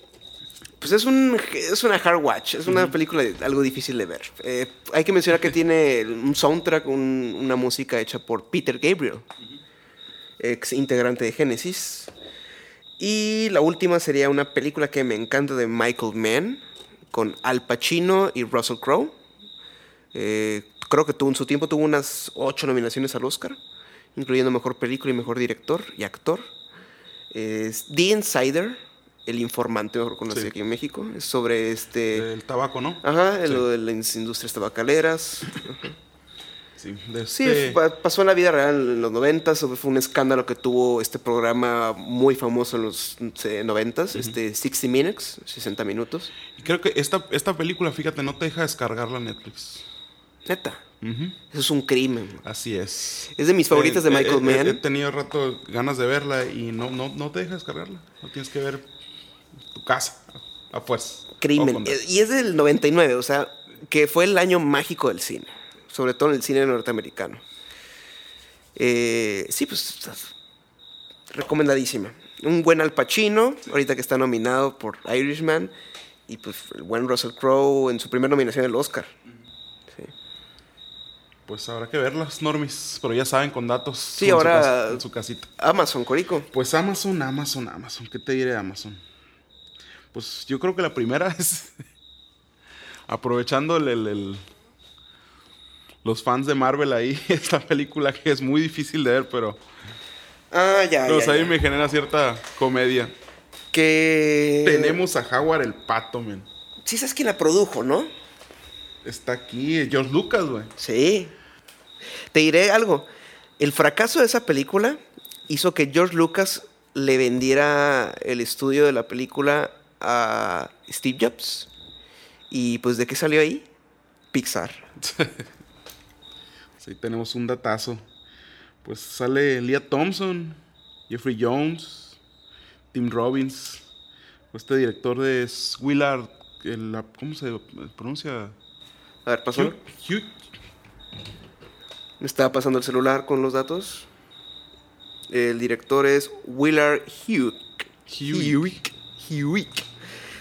pues es, un, es una hard watch, es una película algo difícil de ver. Eh, hay que mencionar que tiene un soundtrack, un- una música hecha por Peter Gabriel, ex integrante de Genesis. Y la última sería una película que me encanta de Michael Mann, con Al Pacino y Russell Crowe. Eh, creo que tuvo, en su tiempo tuvo unas ocho nominaciones al Oscar, incluyendo Mejor Película y Mejor Director y Actor. Es The Insider, El Informante, mejor conocido Sí. aquí en México. Es sobre este... El tabaco, ¿no? Ajá, Sí. lo de las industrias tabacaleras. Sí, este- pa- pasó en la vida real en los 90 fue un escándalo que tuvo este programa muy famoso en los eh, 90 este 60 Minutes, 60 minutos. y creo que esta, esta película, fíjate, no te deja descargarla Netflix. Neta, eso es un crimen. Así es. Es de mis favoritas de Eh, Michael eh, eh, He Mann. tenido rato ganas de verla y no, no, no te deja descargarla. No tienes que ver tu casa. A fuerza. Crimen. Eh, Y es del 99, o sea, que fue el año mágico del cine, sobre todo en el cine norteamericano. Eh, sí, pues recomendadísima. Un buen Al Pacino, ahorita que está nominado por Irishman, y pues el buen Russell Crowe en su primera nominación al Oscar. Pues habrá que verlas, normis. Pero ya saben, con datos. Sí, con su ahora- casa- en su casita. Amazon, Corico. Pues Amazon, Amazon, Amazon. ¿Qué te diré de Amazon? Pues yo creo que la primera es aprovechando el, el- el- los fans de Marvel ahí, esta película que es muy difícil de ver, pero Ah, ya, ya, ahí ya. me genera cierta comedia. Que... Tenemos a Howard el Pato, men. Sí, sabes quién la produjo, ¿no? Está aquí George Lucas, güey. Sí. Te diré algo. El fracaso de esa película hizo que George Lucas le vendiera el estudio de la película a Steve Jobs. Y pues, ¿de qué salió ahí? Pixar. Sí, tenemos un datazo. Pues sale Leah Thompson Jeffrey Jones, Tim Robbins, este director de Willard, el- ¿cómo se pronuncia? A ver, pasó. Hugh, estaba pasando el celular con los datos. El director es Willard Hugh. Hewitt. Hewitt.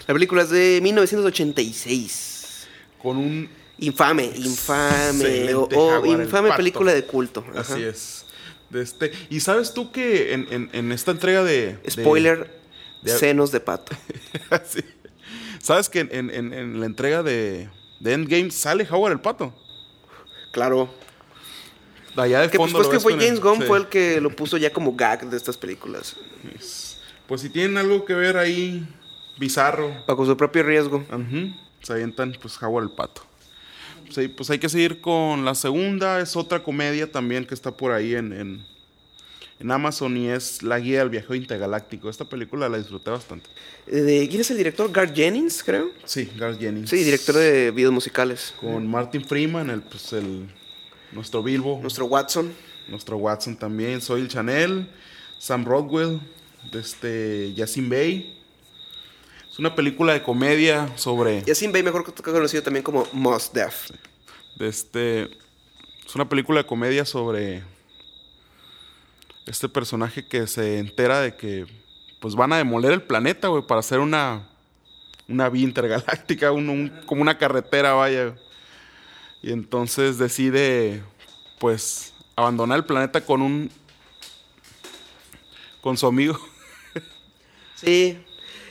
La película es de 1986. con un Infame, infame. O, infame película de culto. Ajá. Así es. De este, y sabes tú que en, en- en esta entrega de. de- Spoiler: de- senos de pato. Sí. Sabes que en la entrega de, de Endgame sale Howard el pato. Claro. Allá de Que pues, fondo. pues que fue James Gunn, sí. fue el que lo puso ya como gag de estas películas. Pues si tienen algo que ver ahí, bizarro, Bajo su propio riesgo. ujú, se avientan pues Howard el pato. Pues, pues hay que seguir con la segunda, es otra comedia también que está por ahí en, en, en Amazon y es La Guía del Viajero Intergaláctico. Esta película la disfruté bastante. De- ¿Quién es el director? Garth Jennings, creo. Sí, Garth Jennings. Sí, director de videos musicales. Con Martin Freeman, el, pues el, nuestro Bilbo, Nuestro Watson. nuestro Watson también, Soy Chanel, Sam Rockwell, de este Yasin Bey. Es una película de comedia sobre... Yasin Bey, mejor conocido también como Mos Def. de este, es una película de comedia sobre este personaje que se entera de que pues van a demoler el planeta, güey, para hacer una, una vía intergaláctica, un- un- como una carretera, vaya. Y entonces decide, pues, abandonar el planeta con un... con su amigo. Sí.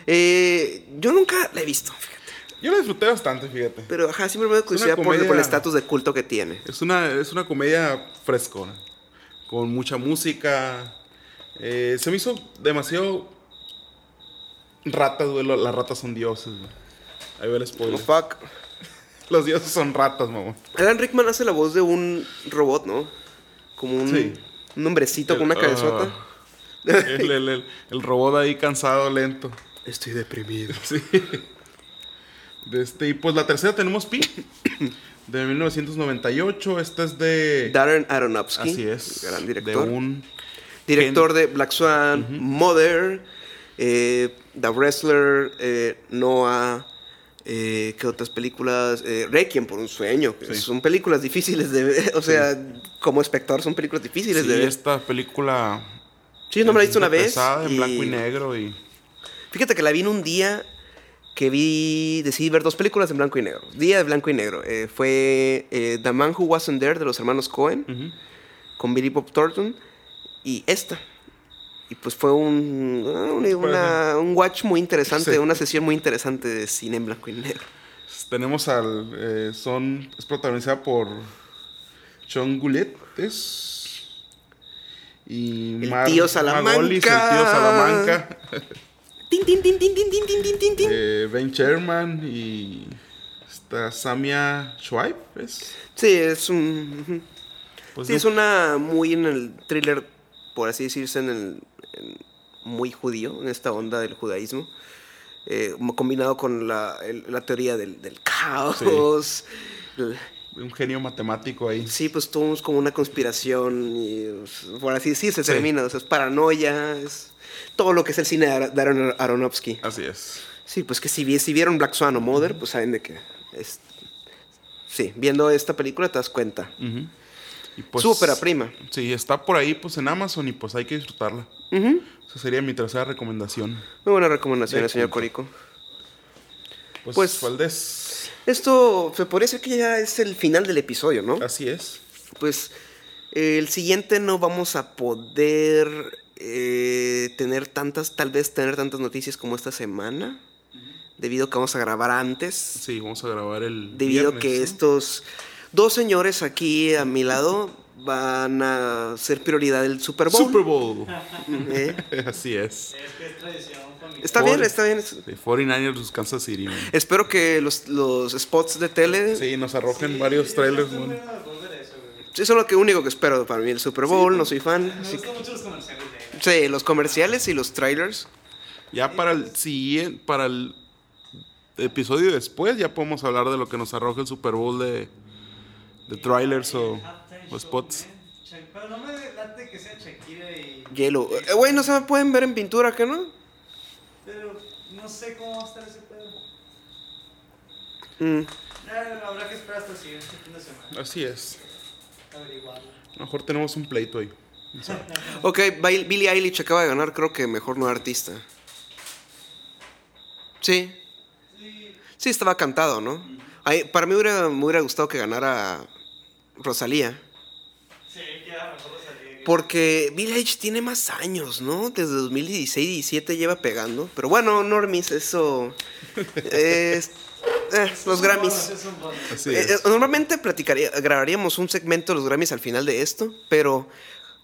Eh, yo nunca la he visto, fíjate. Yo la disfruté bastante, fíjate. Pero ajá, siempre me da curiosidad por, comedia- por el estatus de culto que tiene. Es una, es una comedia frescona, con mucha música. Eh, se me hizo demasiado ratas, güey. Las ratas son dioses, güey. Ahí va el Oh, spoiler. fuck. Los dioses son ratas, mamá. Alan Rickman hace la voz de un robot, ¿no? Como un, Sí. un hombrecito con una El- cabezota. El, el- el- el robot ahí cansado, lento. Estoy deprimido. Sí. De este, y pues la tercera tenemos Pi. De 1998. Esta es de. Darren Aronofsky. así es. Gran De director. un. Director de Black Swan, Mother, eh, The Wrestler, eh, Noah, eh, ¿qué otras películas? Eh, Requiem por un sueño. Sí. Son películas difíciles de ver. O sea, como espectador son películas difíciles Sí, de ver. esta película. Sí, no me la he visto una vez. en y- blanco y negro y. Fíjate que la vi en un día que vi, decidí ver dos películas en blanco y negro. Día de blanco y negro. Eh, fue eh, The Man Who Wasn't There de los hermanos Cohen con Billy Bob Thornton y esta. Y pues fue un, ah, una- un watch muy interesante, Sí. una sesión muy interesante de cine en blanco y negro. Tenemos al. eh, son. Es protagonizada por. John Goulet. Es. Y El Mar- tío Salamanca. Margolis, el tío Salamanca. Tin, tin, tin, tin, tin, tin, tin, tin, tin, eh, ben Sherman y. Está Samia Schweib. ¿es? Sí, es un... Pues sí, no- es una muy en el thriller, por así decirse, en el en- muy judío, en esta onda del judaísmo, eh, combinado con la, el- la teoría del, del caos. El- un genio matemático ahí. Sí, pues es como una conspiración, y, pues, por así decirse, Sí. termina, o sea, es paranoia, es todo lo que es el cine de Ar- de Aaron Aronofsky. Así es. Sí, pues que si, si vieron Black Swan o Mother, pues saben de que... Es, sí, viendo esta película te das cuenta. Ujú. Y pues, Su ópera prima. Sí, está por ahí pues en Amazon y pues hay que disfrutarla. Ujú. Esa sería mi tercera recomendación. Muy buena recomendación, De señor. Corico. Pues, Pues- Valdés. Esto se podría que ya es el final del episodio, ¿no? Así es. Pues eh, el siguiente no vamos a poder eh, tener tantas, tal vez tener tantas noticias como esta semana, debido a que vamos a grabar antes, Sí, vamos a grabar el. debido a que estos dos señores aquí a mi lado van a ser prioridad del Super Bowl. Super Bowl. ¿eh? Así es. Es que es tradición familiar. Está bien, está bien. Sí, 49ers vs. Kansas City. man. Espero que los, los spots de tele Sí, nos arrojen varios trailers. man. Sí, eso es lo que único que espero para mí el Super Bowl, no soy fan. Me así gustan mucho los comerciales de sí, los comerciales y los trailers. Ya para el siguiente, para el episodio después, ya podemos hablar de lo que nos arroja el Super Bowl de, de trailers o, o spots. Pero no me late que sea Shakira y Hielo. Eh, Güey, no se me pueden ver en pintura, ¿qué no? Pero no sé cómo va a estar ese pedo. Mm. Ya, habrá que esperar hasta el siguiente fin de semana. Así es. Averiguarlo. A lo mejor tenemos un pleito ahí. Ok, Billie Eilish acaba de ganar, creo que mejor no artista. Sí. Sí, estaba cantado, ¿no? Ay, para mí hubiera, me hubiera gustado que ganara Rosalía. Sí, ya, salí. Porque Billie Eilish tiene más años, ¿no? Desde 2016-17 lleva pegando. Pero bueno, Normis, eso... es- eh, los Grammys. Eh, eh, normalmente platicaría, grabaríamos un segmento de los Grammys al final de esto, pero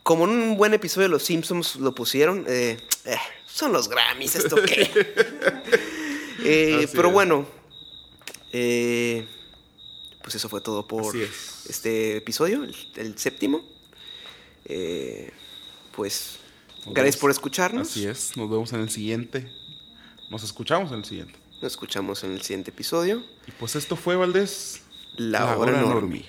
como en un buen episodio de Los Simpsons lo pusieron, eh, eh, son los Grammys, ¿esto qué? Eh, pero es. bueno, eh, pues eso fue todo por es. este episodio, el, el séptimo. Eh, pues Nos gracias vemos. por escucharnos. Así es. Nos vemos en el siguiente. Nos escuchamos en el siguiente. Nos escuchamos en el siguiente episodio. Y pues esto fue, Valdés. La, hora, normie.